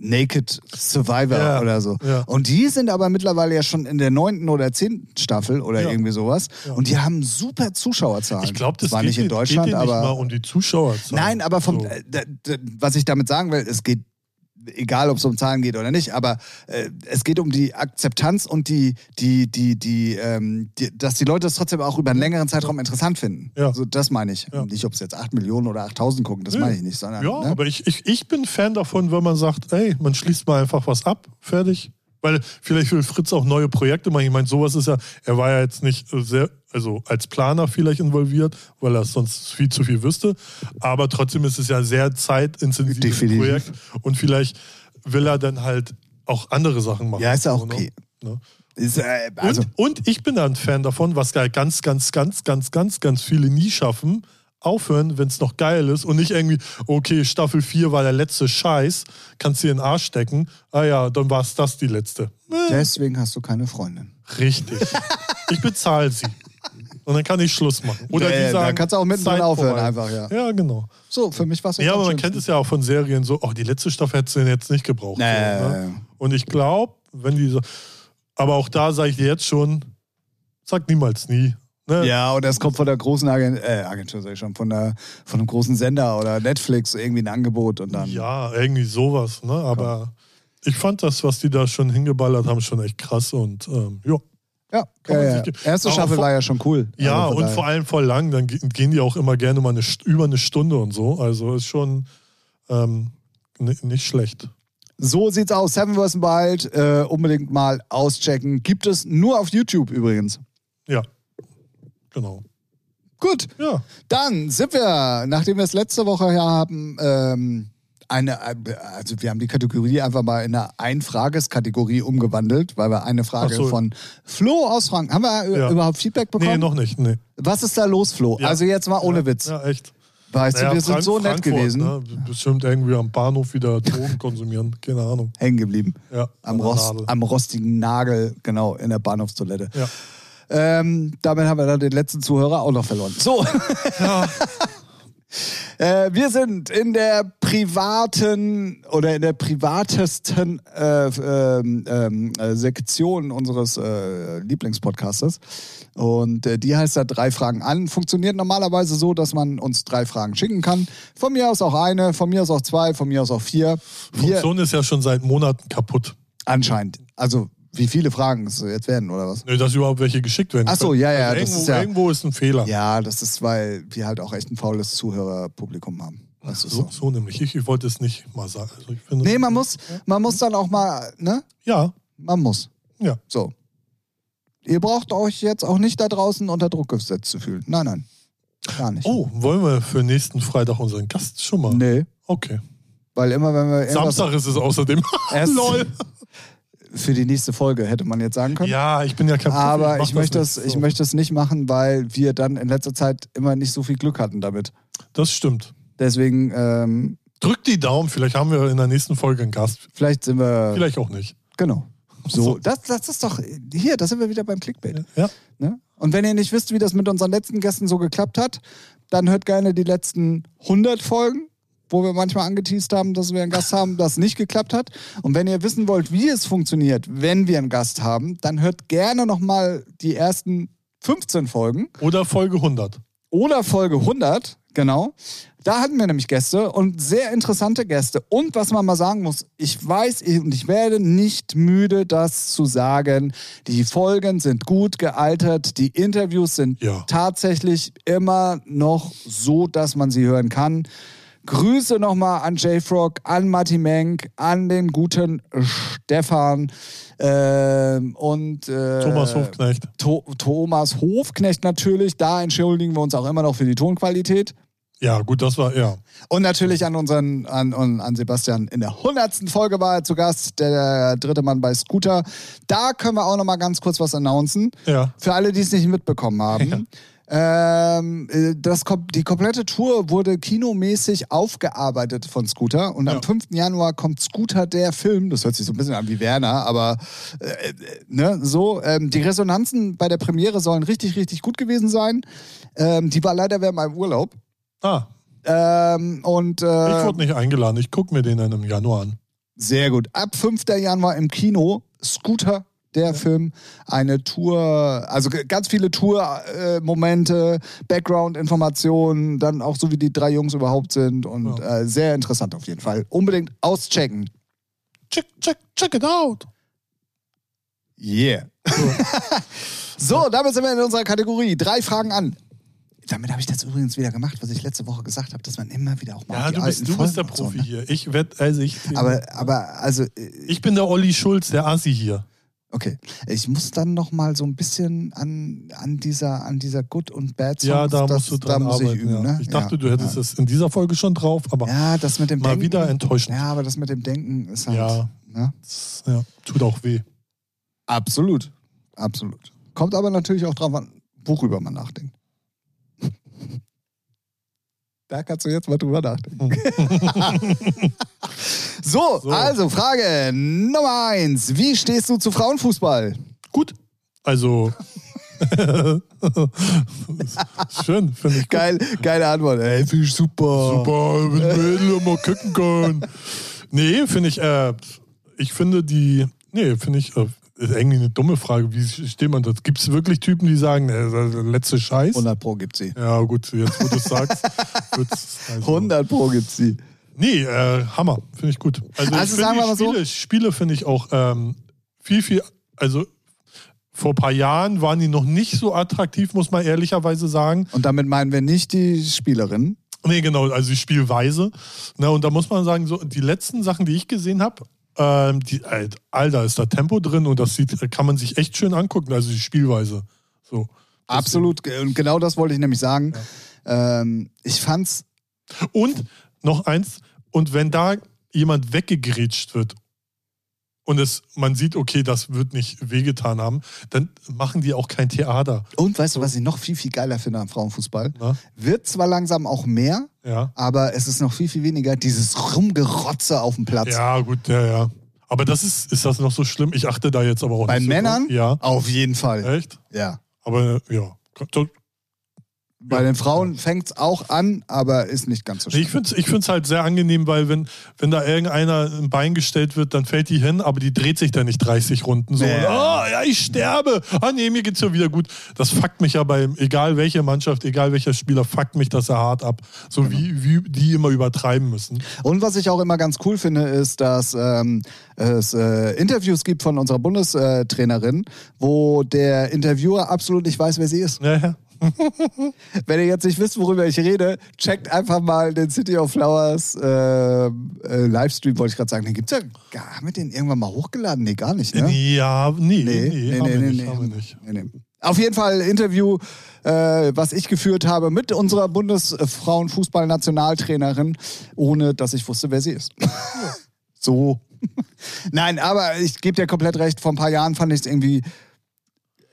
Naked Survivor Ja, oder so. ja. Und die sind aber mittlerweile ja schon in der neunten oder zehnten Staffel oder Ja. irgendwie sowas. Und die haben super Zuschauerzahlen. Ich glaube, das war geht nicht in Deutschland, geht dir nicht aber. mal um die Zuschauer. Nein, aber vom, So. äh, was ich damit sagen will, es geht egal ob es um Zahlen geht oder nicht, aber äh, es geht um die Akzeptanz und die, die, die, die, ähm, die, dass die Leute es trotzdem auch über einen längeren Zeitraum interessant finden. Ja. Also das meine ich. Ja. Nicht, ob es jetzt 8 Millionen oder 8000 gucken, das Ja. meine ich nicht, sondern. Ja, ne? aber ich, ich, ich bin Fan davon, wenn man sagt, ey, man schließt mal einfach was ab, fertig. Weil vielleicht will Fritz auch neue Projekte machen. Ich meine, sowas ist ja, er war ja jetzt nicht sehr, also als Planer vielleicht involviert, weil er sonst viel zu viel wüsste. Aber trotzdem ist es ja ein sehr zeitintensives Definitiv. Projekt. Und vielleicht will er dann halt auch andere Sachen machen. Ja, ist ja auch ne? okay. Ne? Ist, äh, also, und, und ich bin da ein Fan davon, was ganz, ganz, ganz, ganz, ganz, ganz viele nie schaffen, aufhören, wenn es noch geil ist und nicht irgendwie, okay, Staffel 4 war der letzte Scheiß, kannst dir in den Arsch stecken, ah ja, dann war es das die letzte. Deswegen hast du keine Freundin. Richtig. ich bezahle sie. Und dann kann ich Schluss machen. Oder Ja, die sagen, da kannst du auch mittendrin aufhören, vorbei. einfach, ja. Ja, genau. So, für mich war es Ja, aber man kennt es ja auch von Serien so, oh, die letzte Staffel hättest du denn jetzt nicht gebraucht. Nee. So, ne? Und ich glaube, wenn die so, aber auch da sage ich dir jetzt schon, sag niemals nie. Ne? Ja, und es kommt von der großen Agent, äh, Agentur, sag ich schon, von, der, von einem großen Sender oder Netflix irgendwie ein Angebot und dann. Ja, irgendwie sowas, ne? Aber ich fand das, was die da schon hingeballert haben, schon echt krass und ähm, ja. Ja, ja, ja. Erste Staffel vor- war ja schon cool. Ja, Also und vor allem voll lang, dann ge- gehen die auch immer gerne mal eine, über eine Stunde und so. Also ist schon ähm, ni- nicht schlecht. So sieht's aus. Seven vs. Wild, äh, unbedingt mal auschecken. Gibt es nur auf YouTube übrigens. Ja, genau. Gut, Ja, dann sind wir, nachdem wir es letzte Woche ja haben, ähm, eine, also wir haben die Kategorie einfach mal in eine Einfrageskategorie umgewandelt, weil wir eine Frage so. von Flo aus Frank. Haben wir Ja. überhaupt Feedback bekommen? nee, noch nicht. Nee. Was ist da los, Flo? Ja. Also jetzt mal ohne ja, Witz. Ja, echt. Weißt du, Naja, wir sind Frank- so nett Frankfurt, gewesen. Ne? Bestimmt irgendwie am Bahnhof wieder Drogen konsumieren. Keine Ahnung. Hängen geblieben. Ja, Am, Rost, am rostigen Nagel, genau, in der Bahnhofstoilette. Ja. Ähm, damit haben wir dann den letzten Zuhörer auch noch verloren. So, Ja. (laughs) äh, wir sind in der privaten oder in der privatesten äh, ähm, ähm, äh, Sektion unseres äh, Lieblingspodcastes. Und äh, die heißt da drei Fragen an. Funktioniert normalerweise so, dass man uns drei Fragen schicken kann. Von mir aus auch eine, von mir aus auch zwei, von mir aus auch vier. Wir Funktion ist ja schon seit Monaten kaputt. anscheinend. Also wie viele Fragen es jetzt werden oder was? Nö, dass überhaupt welche geschickt werden. Ach so, können. ja, ja, Also das irgendwo, ist ja- irgendwo ist ein Fehler. Ja, das ist, weil wir halt auch echt ein faules Zuhörerpublikum haben. So, so. so nämlich. Ich, ich wollte es nicht mal sagen. Also ich finde, Nee, man muss, man muss dann auch mal, ne? Ja, Man muss. ja. So. Ihr braucht euch jetzt auch nicht da draußen unter Druck gesetzt zu fühlen. Nein, nein. Gar nicht. Oh, wollen wir für nächsten Freitag unseren Gast schon mal? Nee. Okay. Weil immer, wenn wir Samstag ist es außerdem. Erst- (laughs) Lol. Für die nächste Folge hätte man jetzt sagen können. Ja, ich bin ja kein Aber mach ich, möchte das, ich So. möchte es nicht machen, weil wir dann in letzter Zeit immer nicht so viel Glück hatten damit. Das stimmt. Deswegen, ähm, Drückt die Daumen, vielleicht haben wir in der nächsten Folge einen Gast. vielleicht sind wir. Vielleicht auch nicht. Genau. So, So. das, das ist doch. Hier, da sind wir wieder beim Clickbait. Ja. Ne? Und wenn ihr nicht wisst, wie das mit unseren letzten Gästen so geklappt hat, dann hört gerne die letzten 100 Folgen, wo wir manchmal angeteased haben, dass wir einen Gast haben, das nicht geklappt hat. Und wenn ihr wissen wollt, wie es funktioniert, wenn wir einen Gast haben, dann hört gerne nochmal die ersten 15 Folgen Oder Folge 100. oder Folge 100, genau. Da hatten wir nämlich Gäste und sehr interessante Gäste. Und was man mal sagen muss, ich weiß und ich werde nicht müde, das zu sagen. Die Folgen sind gut gealtert, die Interviews sind Ja. tatsächlich immer noch so, dass man sie hören kann. Grüße nochmal an JFrog, an Matti Menk, an den guten Stefan ähm, und äh, Thomas Hofknecht. To Thomas Hofknecht natürlich. Da entschuldigen wir uns auch immer noch für die Tonqualität. Ja, gut, das war, ja. Und natürlich an unseren, an, an an Sebastian. In der hundertsten Folge war er zu Gast, der dritte Mann bei Scooter. Da können wir auch noch mal ganz kurz was announcen. Ja. Für alle, die es nicht mitbekommen haben. Ähm, äh, das, die komplette Tour wurde kinomäßig aufgearbeitet von Scooter und am Ja. 5. Januar kommt Scooter der Film. Das hört sich so ein bisschen an wie Werner, aber äh, äh, ne, so. Ähm, die Resonanzen bei der Premiere sollen richtig, richtig gut gewesen sein. Ähm, die war leider während meinem Urlaub. Ah, Ähm, und ich äh, wurde nicht eingeladen. Ich gucke mir den dann im Januar an. sehr gut. Ab 5. Januar im Kino, Scooter, der Film, eine Tour, also ganz viele Tour-Momente, Background-Informationen, dann auch so wie die drei Jungs überhaupt sind und Ja. äh, sehr interessant auf jeden Fall. Unbedingt auschecken. check, check, check it out. Yeah. (laughs) so, damit sind wir in unserer Kategorie. Drei Fragen an. Damit habe ich das übrigens wieder gemacht, was ich letzte Woche gesagt habe, dass man immer wieder auch mal Ja, die du bist, du bist der und so, Profi ne? hier. Ich werd, also ich, Aber, aber, also, äh, ich bin der Olli Schulz, der Assi hier. Okay. Ich muss dann noch mal so ein bisschen an, an dieser, an dieser Good und Bad Songs, Ja, da das, musst du dran muss arbeiten. ich üben, ja. ne? Ich dachte, ja, du hättest ja. es in dieser Folge schon drauf, aber Ja, das mit dem mal Denken. wieder enttäuschend. Ja, aber das mit dem Denken ist halt. Ja. Ne? Ja, tut auch weh. Absolut. Absolut. Kommt aber natürlich auch drauf an, worüber man nachdenkt. Da kannst du jetzt mal drüber nachdenken. (laughs) so, So. also Frage Nummer eins. Wie stehst du zu Frauenfußball? Gut. Also. (laughs) Schön, finde ich. Gut. Geil, geile Antwort. Ey, finde ich super. Super, mit Mädel mal gucken können. Nee, finde ich, äh, ich finde die, nee, finde ich, äh, ist irgendwie eine dumme Frage. Wie steht man das? Gibt es wirklich Typen, die sagen, äh, das letzte Scheiß? 100 Pro gibt sie. Ja, gut, jetzt wo du es sagst. (laughs) also, 100 Pro gibt sie. Nee, äh, Hammer, finde ich gut. Also, Also ich sagen wir mal die so- Spiele, Spiele finde ich auch ähm, viel, viel, also vor ein paar Jahren waren die noch nicht so attraktiv, muss man ehrlicherweise sagen. Und damit meinen wir nicht die Spielerin. Nee, genau, also die Spielweise. Na, und da muss man sagen, so die letzten Sachen, die ich gesehen habe, ähm, die, äh, Alter, ist da Tempo drin und das sieht, kann man sich echt schön angucken, also die Spielweise. So. Absolut. Und genau das wollte ich nämlich sagen. Ähm, ich fand's Und noch eins, und wenn da jemand weggegrätscht wird und es, man sieht, okay, das wird nicht wehgetan haben, dann machen die auch kein Theater. Und weißt du, was ich noch viel, viel geiler finde am Frauenfußball? Ne? Wird zwar langsam auch mehr, Ja. aber es ist noch viel, viel weniger dieses Rumgerotze auf dem Platz. ja, gut, ja, ja. Aber das ist, ist das noch so schlimm? Ich achte da jetzt aber auch Bei nicht so Männern? drauf. Ja. Auf jeden Fall. Echt? Ja. Aber ja. Bei den Frauen fängt's auch an, aber ist nicht ganz so schlimm. Ich finde es ich find's halt sehr angenehm, weil wenn, wenn da irgendeiner ein Bein gestellt wird, dann fällt die hin, aber die dreht sich dann nicht 30 Runden so. Nee. Und, oh, ja, ich sterbe. Ah, nee, mir geht's ja wieder gut. Das fuckt mich ja bei, egal welche Mannschaft, egal welcher Spieler, fuckt mich das ja hart ab. So Genau. wie, wie die immer übertreiben müssen. Und was ich auch immer ganz cool finde, ist, dass ähm, es äh, Interviews gibt von unserer Bundestrainerin, wo der Interviewer absolut nicht weiß, wer sie ist. Ja, ja. Wenn ihr jetzt nicht wisst, worüber ich rede, checkt einfach mal den City of Flowers äh, äh, Livestream, wollte ich gerade sagen. Den gibt's ja. gar- Haben wir den irgendwann mal hochgeladen? Nee, gar nicht, ne? Ja, nee, nee, Nee, nee, wir nee, nicht, nee. haben wir nicht. Nee, nee. Auf jeden Fall Interview, äh, was ich geführt habe mit unserer Bundesfrauenfußballnationaltrainerin, ohne dass ich wusste, wer sie ist. (laughs) so. Nein, aber ich gebe dir komplett recht. Vor ein paar Jahren fand ich es irgendwie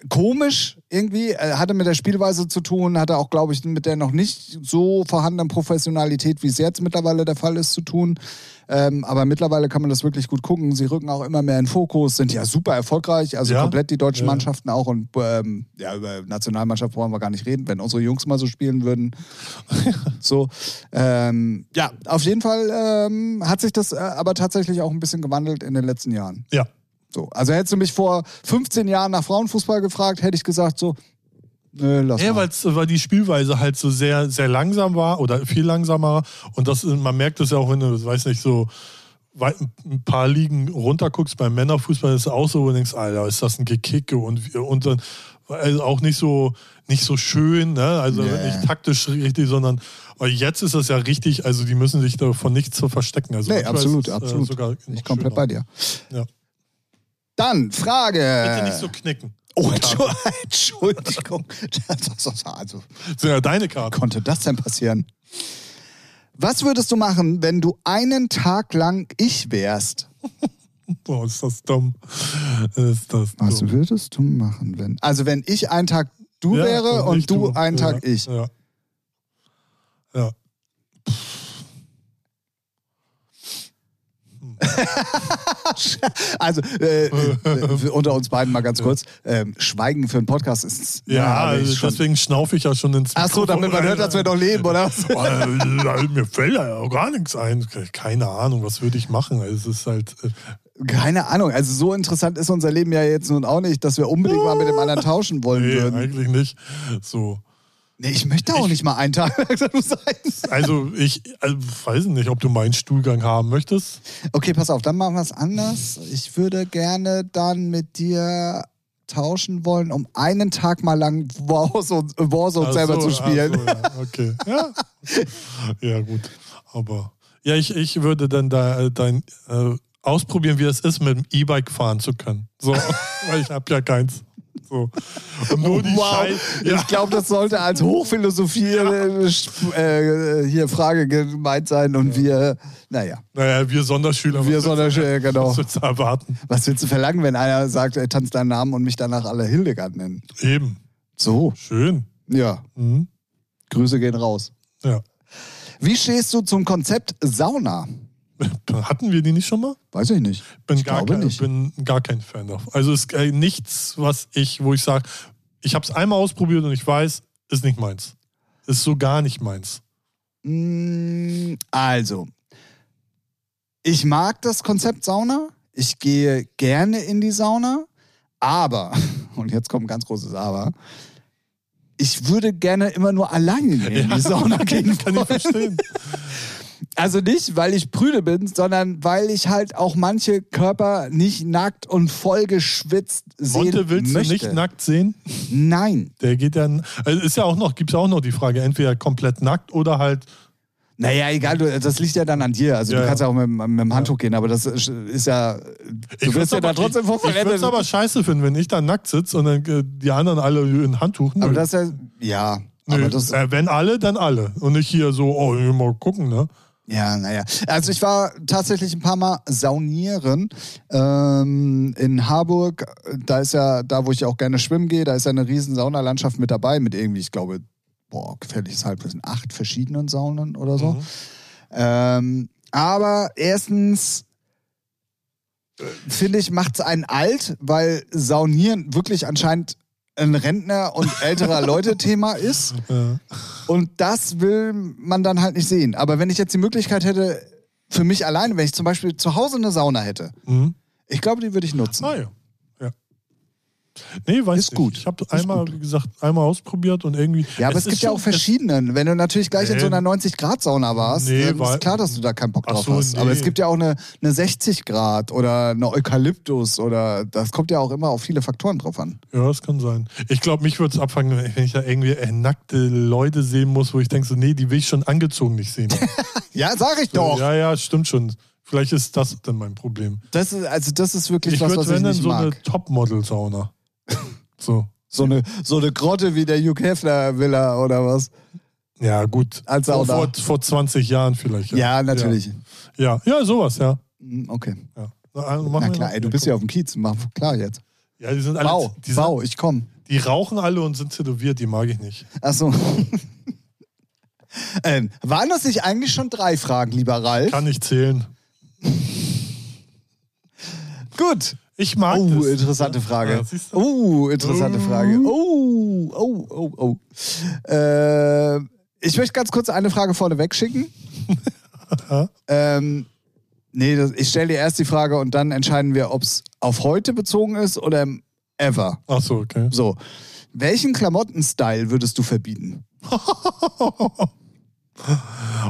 komisch irgendwie, äh, hatte mit der Spielweise zu tun, hatte auch, glaube ich, mit der noch nicht so vorhandenen Professionalität, wie es jetzt mittlerweile der Fall ist, zu tun. Ähm, aber mittlerweile kann man das wirklich gut gucken. Sie rücken auch immer mehr in Fokus, sind ja super erfolgreich, also Ja. komplett die deutschen Ja. Mannschaften auch. Und ähm, ja, über Nationalmannschaft wollen wir gar nicht reden, wenn unsere Jungs mal so spielen würden. (laughs) so. Ähm, ja, auf jeden Fall ähm, hat sich das äh, aber tatsächlich auch ein bisschen gewandelt in den letzten Jahren. Ja. So, also hättest du mich vor 15 Jahren nach Frauenfußball gefragt, hätte ich gesagt so, nö, lass Ja, mal. weil die Spielweise halt so sehr, sehr langsam war oder viel langsamer. Und das, man merkt es ja auch, wenn du, weiß nicht, so ein paar Ligen runterguckst beim Männerfußball, ist es auch so, wo du denkst, Alter, ist das ein Gekicke und, und dann also auch nicht so, nicht so schön, ne? Also Nee. nicht taktisch richtig, sondern weil jetzt ist das ja richtig, also die müssen sich da von nichts zu verstecken. Also Nee, absolut, ist es, absolut. Äh, sogar Bin ich komplett schöner. bei dir. Ja. Dann Frage. Bitte nicht so knicken. Oh, Entschu- Entschuldigung. (laughs) Also, Das sind ja deine Karten. konnte das denn passieren? Was würdest du machen, wenn du einen Tag lang ich wärst? (laughs) Boah, ist das dumm. Ist das Was dumm. würdest du machen, wenn. Also, wenn ich einen Tag du Ja, wäre und nicht du einen ja, Tag ich. Ja. Ja. (laughs) Also, äh, äh, unter uns beiden mal ganz kurz. Ähm, Schweigen für einen Podcast ist. Ja, also schon. deswegen schnaufe ich ja schon ins Ach so, damit man hört, dass wir noch leben, oder? was? (laughs) Äh, Mir fällt ja gar nichts ein. Keine Ahnung, was würde ich machen? Also, Es ist halt. äh, Keine Ahnung. Also, so interessant ist unser Leben ja jetzt nun auch nicht, dass wir unbedingt mal mit dem anderen tauschen wollen Nee, würden. eigentlich nicht. So. Nee, ich möchte auch Ich- nicht mal einen Tag lang du sein. Also ich also, weiß nicht, ob du meinen Stuhlgang haben möchtest. Okay, pass auf, dann machen wir es anders. Ich würde gerne dann mit dir tauschen wollen, um einen Tag mal lang Warzone, Warzone Ach selber so, zu spielen. so, ja, okay. Ja. ja, gut. Aber ja, ich, ich würde dann da äh, dein äh, ausprobieren, wie es ist, mit dem E-Bike fahren zu können. So, (laughs) weil ich habe ja keins. So. Und nur die wow, Schei ja, ich glaube, das sollte als Hochphilosophie äh, äh, hier Frage gemeint sein und wir, naja, naja, wir Sonderschüler. wir du- äh, genau. Was willst du erwarten? Was willst du verlangen, wenn einer sagt, er tanzt deinen Namen und mich danach alle Hildegard nennen? Eben. So, Schön. ja, Mhm. Grüße gehen raus. Ja. Wie stehst du zum Konzept Sauna? (laughs) Hatten wir die nicht schon mal? Weiß ich nicht. bin ich gar glaube kein, nicht. bin gar kein Fan davon. Also es ist äh, nichts, was ich, wo ich sage, ich habe es einmal ausprobiert und ich weiß, ist nicht meins. Ist so gar nicht meins. Mm, Also, ich mag das Konzept Sauna. Ich gehe gerne in die Sauna. Aber, (laughs) und jetzt kommt ein ganz großes Aber, ich würde gerne immer nur alleine in (laughs) die Sauna gehen. Kann ich wollen. verstehen. Also nicht, weil ich prüde bin, sondern weil ich halt auch manche Körper nicht nackt und voll geschwitzt sehen Monte willst möchte. du nicht nackt sehen? Nein. Der geht dann, also ist ja auch noch, gibt es ja auch noch die Frage, entweder komplett nackt oder halt, Naja, egal, das liegt ja dann an dir. Also Ja, du kannst ja ja. auch mit, mit dem Handtuch gehen, aber das ist ja. Du ich wirst ja da trotzdem ich, ich würde es aber scheiße finden, wenn ich da nackt sitze und dann äh, die anderen alle in Handtuch. Nö. Aber das ist ja. Ja, Nö. aber das. äh, wenn alle, dann alle. Und nicht hier so, oh, mal gucken, ne? Ja, naja. Also ich war tatsächlich ein paar Mal saunieren ähm, in Harburg. Da ist ja, da wo ich auch gerne schwimmen gehe, da ist ja eine riesen Saunalandschaft mit dabei, mit irgendwie, ich glaube, boah, gefährliches Halbwissen, acht verschiedenen Saunen oder so. Mhm. Ähm, aber erstens äh, finde ich, macht es einen alt, weil Saunieren wirklich anscheinend ein Rentner- und älterer (laughs) Leute-Thema ist. Ja. Und das will man dann halt nicht sehen. Aber wenn ich jetzt die Möglichkeit hätte, für mich alleine, wenn ich zum Beispiel zu Hause eine Sauna hätte, Mhm. ich glaube, die würde ich nutzen. Ah ja. Nee, weiß Ist nicht. gut. Ich habe einmal, gut. wie gesagt, einmal ausprobiert und irgendwie. Ja, aber es, ist gibt ja auch verschiedene. Wenn du natürlich gleich in so einer 90-Grad-Sauna warst, Nee, dann ist klar, dass du da keinen Bock drauf so, hast. nee. Aber es gibt ja auch eine, eine 60 Grad oder eine Eukalyptus oder das kommt ja auch immer auf viele Faktoren drauf an. Ja, das kann sein. Ich glaube, mich würde es abfangen, wenn ich da irgendwie äh, nackte Leute sehen muss, wo ich denke so, nee, die will ich schon angezogen nicht sehen. (laughs) Ja, sag ich doch. Ja, ja, stimmt schon. Vielleicht ist das dann mein Problem. Das ist, also das ist wirklich Ich was, würde, was ich wenn dann nicht so eine mag. Topmodel-Sauna. (laughs) so. So eine, so eine Grotte wie der Hugh Hefner Villa oder was? Ja, gut. Als vor, vor, vor 20 Jahren vielleicht. Ja, natürlich. Ja, ja, sowas, ja. Hm, Okay. ja. Na, also Na klar, ey, du bist ja auf dem Kiez. Mach klar jetzt. Ja, die sind alle. Bau, die, sind, Bau, ich komm. die rauchen alle und sind tätowiert, die mag ich nicht. Achso. (laughs) ähm, waren das nicht eigentlich schon drei Fragen, lieber Ralf? Kann nicht zählen. Gut. Ich mag Oh, das. interessante Frage. Ja? Oh, interessante Oh. Frage. Oh, oh, oh, oh. Äh, ich möchte ganz kurz eine Frage vorneweg schicken. (laughs) ähm, nee, das, ich stelle dir erst die Frage und dann entscheiden wir, ob es auf heute bezogen ist oder ever. Ach so, okay. So. Welchen Klamottenstyle würdest du verbieten? (laughs)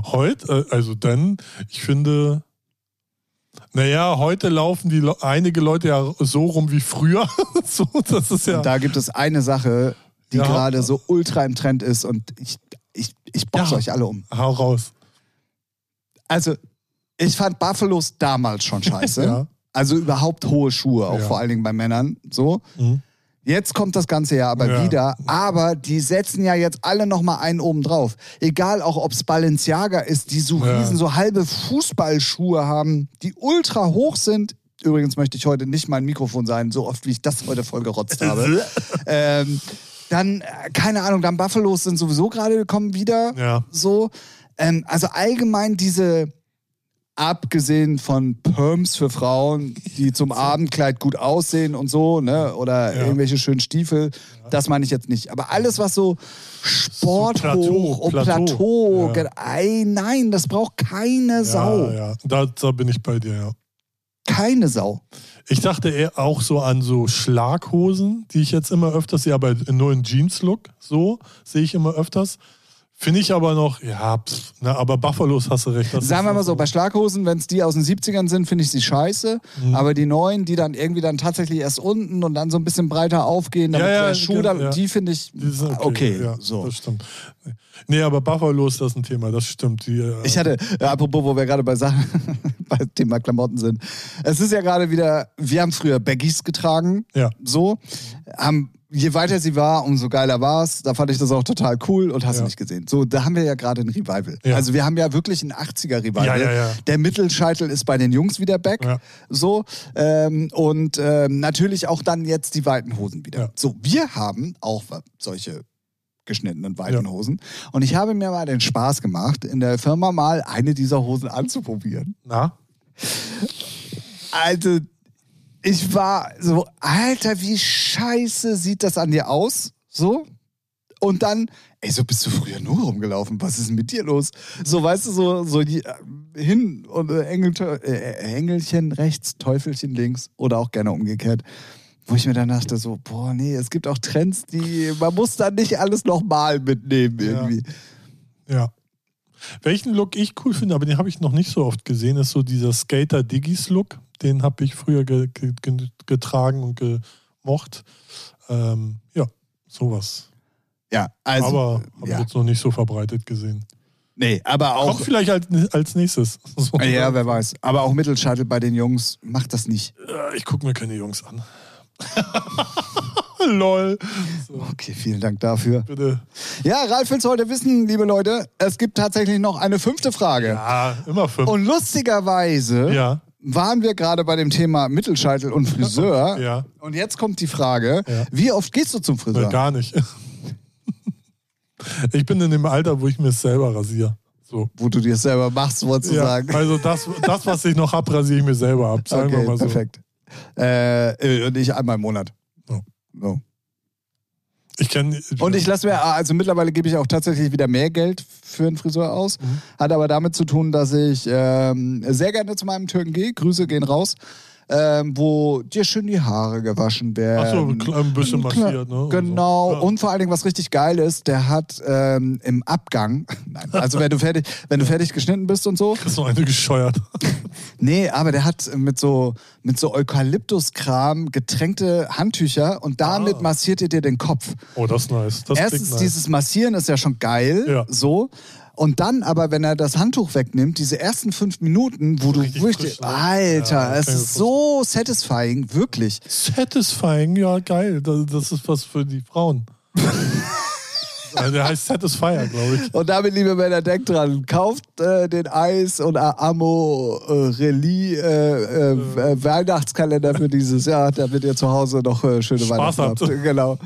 Heute, äh, also dann, ich finde, naja, heute laufen die einige Leute ja so rum wie früher. (laughs) so, das ist ja. Und da gibt es eine Sache, die Ja. gerade so ultra im Trend ist und ich, ich, ich boxe Ja. euch alle um. Hau raus. Also, ich fand Buffalos damals schon (laughs) scheiße. Ja. Also überhaupt hohe Schuhe, auch vor allen Dingen bei Männern. So. Mhm. Jetzt kommt das ganze Jahr aber Ja. wieder. Aber die setzen ja jetzt alle nochmal einen oben drauf. Egal auch, ob es Balenciaga ist, die so Ja. riesen, so halbe Fußballschuhe haben, die ultra hoch sind. Übrigens möchte ich heute nicht mein Mikrofon sein, so oft wie ich das heute voll gerotzt (laughs) habe. ähm, dann, äh, keine Ahnung, dann Buffalos sind sowieso gerade gekommen wieder. Ja. So. Ähm, also allgemein diese, abgesehen von Perms für Frauen, die zum (laughs) Abendkleid gut aussehen und so, ne? Oder Ja. irgendwelche schönen Stiefel, das meine ich jetzt nicht. Aber alles, was so Sport So Plateau, hoch und Plateau. Plateau, Ja. ei, nein, das braucht keine Sau. Ja. Da, da bin ich bei dir, ja. keine Sau. Ich dachte eher auch so an so Schlaghosen, die ich jetzt immer öfters sehe, aber nur in Jeans-Look. So sehe ich immer öfters. Finde ich aber noch, ja, pff, na, aber Buffalos hast du recht. das Sagen wir mal so, bei Schlaghosen, wenn es die aus den 70ern sind, finde ich sie scheiße. Mhm. Aber die neuen, die dann irgendwie dann tatsächlich erst unten und dann so ein bisschen breiter aufgehen, damit Ja, ja, der Schuh genau, dann, ja. die finde ich Die sind okay. ja, so. Das stimmt. Nee, aber Buffalos, das ist ein Thema, das stimmt. Die, äh, Ich hatte, äh, apropos, wo wir gerade bei Sachen, (laughs) bei Thema Klamotten sind. Es ist ja gerade wieder, wir haben früher Baggies getragen, ja. so. Haben, je weiter sie war, umso geiler war es. Da fand ich das auch total cool und hast du Ja. nicht gesehen. So, da haben wir ja gerade ein Revival. Ja. Also wir haben ja wirklich ein 80er-Revival. Ja. Der Mittelscheitel ist bei den Jungs wieder back. So. Ähm, und ähm, natürlich auch dann jetzt die weiten Hosen wieder. So, wir haben auch solche geschnittenen weiten Hosen. Und ich habe mir mal den Spaß gemacht, in der Firma mal eine dieser Hosen anzuprobieren. Na? Also, ich war so, Alter, wie scheiße sieht das an dir aus? So. Und dann, ey, so bist du früher nur rumgelaufen. Was ist denn mit dir los? So, weißt du, so, so die, äh, hin und äh, Engel, äh, Engelchen rechts, Teufelchen links oder auch gerne umgekehrt. Wo ich mir dann dachte, so, boah, nee, es gibt auch Trends, die, man muss da nicht alles nochmal mitnehmen Ja. irgendwie. Ja. Welchen Look ich cool finde, aber den habe ich noch nicht so oft gesehen, ist so dieser Skater-Diggis-Look. Den habe ich früher ge ge ge getragen und gemocht. Ähm, ja, sowas. Ja, also. aber habe ja. jetzt noch nicht so verbreitet gesehen. Nee, aber auch. Kommt vielleicht als, als nächstes. (laughs) So. Ja, wer weiß. Aber auch Mittelscheitel bei den Jungs macht das nicht. Äh, Ich gucke mir keine Jungs an. (laughs) Lol. So, Okay, vielen Dank dafür. bitte. Ja, Ralf will's heute wissen, liebe Leute. Es gibt tatsächlich noch eine fünfte Frage. Ja, immer fünf. Und lustigerweise ja, waren wir gerade bei dem Thema Mittelscheitel und Friseur. (laughs) ja, Und jetzt kommt die Frage, Ja. wie oft gehst du zum äh, Friseur? gar nicht. (laughs) Ich bin in dem Alter, wo ich mir es selber rasiere. So. Wo du dir es selber machst, wolltest du Ja, sagen. also das, das, was ich noch habe, rasiere ich mir selber ab. Sagen wir Okay, mal so. perfekt. Äh, und ich einmal im Monat. Ja. So. Ich kenne. Und ich lasse mir, also mittlerweile gebe ich auch tatsächlich wieder mehr Geld für einen Friseur aus. Mhm. Hat aber damit zu tun, dass ich ähm, sehr gerne zu meinem Türken gehe. Grüße gehen raus. Ähm, wo dir schön die Haare gewaschen werden. Ach so, ein bisschen massiert, ne? Und Genau. so. Ja. Und vor allen Dingen, was richtig geil ist, der hat ähm, im Abgang, (laughs) nein, also wenn du fertig, wenn du fertig geschnitten bist und so, Kriegst noch eine gescheuert. (laughs) nee, aber der hat mit so, mit so Eukalyptuskram getränkte Handtücher und damit Ah. massiert er dir den Kopf. Oh, das ist nice. Das Erstens, nice. dieses Massieren ist ja schon geil, Ja. so. Und dann aber, wenn er das Handtuch wegnimmt, diese ersten fünf Minuten, wo du Richtig wirklich, frisch? Alter, Ja, es ist so satisfying, wirklich. Satisfying, ja, geil. Das, das ist was für die Frauen. (laughs) Also, Der heißt Satisfier, glaube ich. Und damit, liebe Männer, denkt dran, kauft äh, den Eis und Amo äh, Relie äh, äh, äh, Weihnachtskalender für dieses Jahr, damit ihr zu Hause noch äh, schöne Spaß Weihnachten habt. habt. Genau.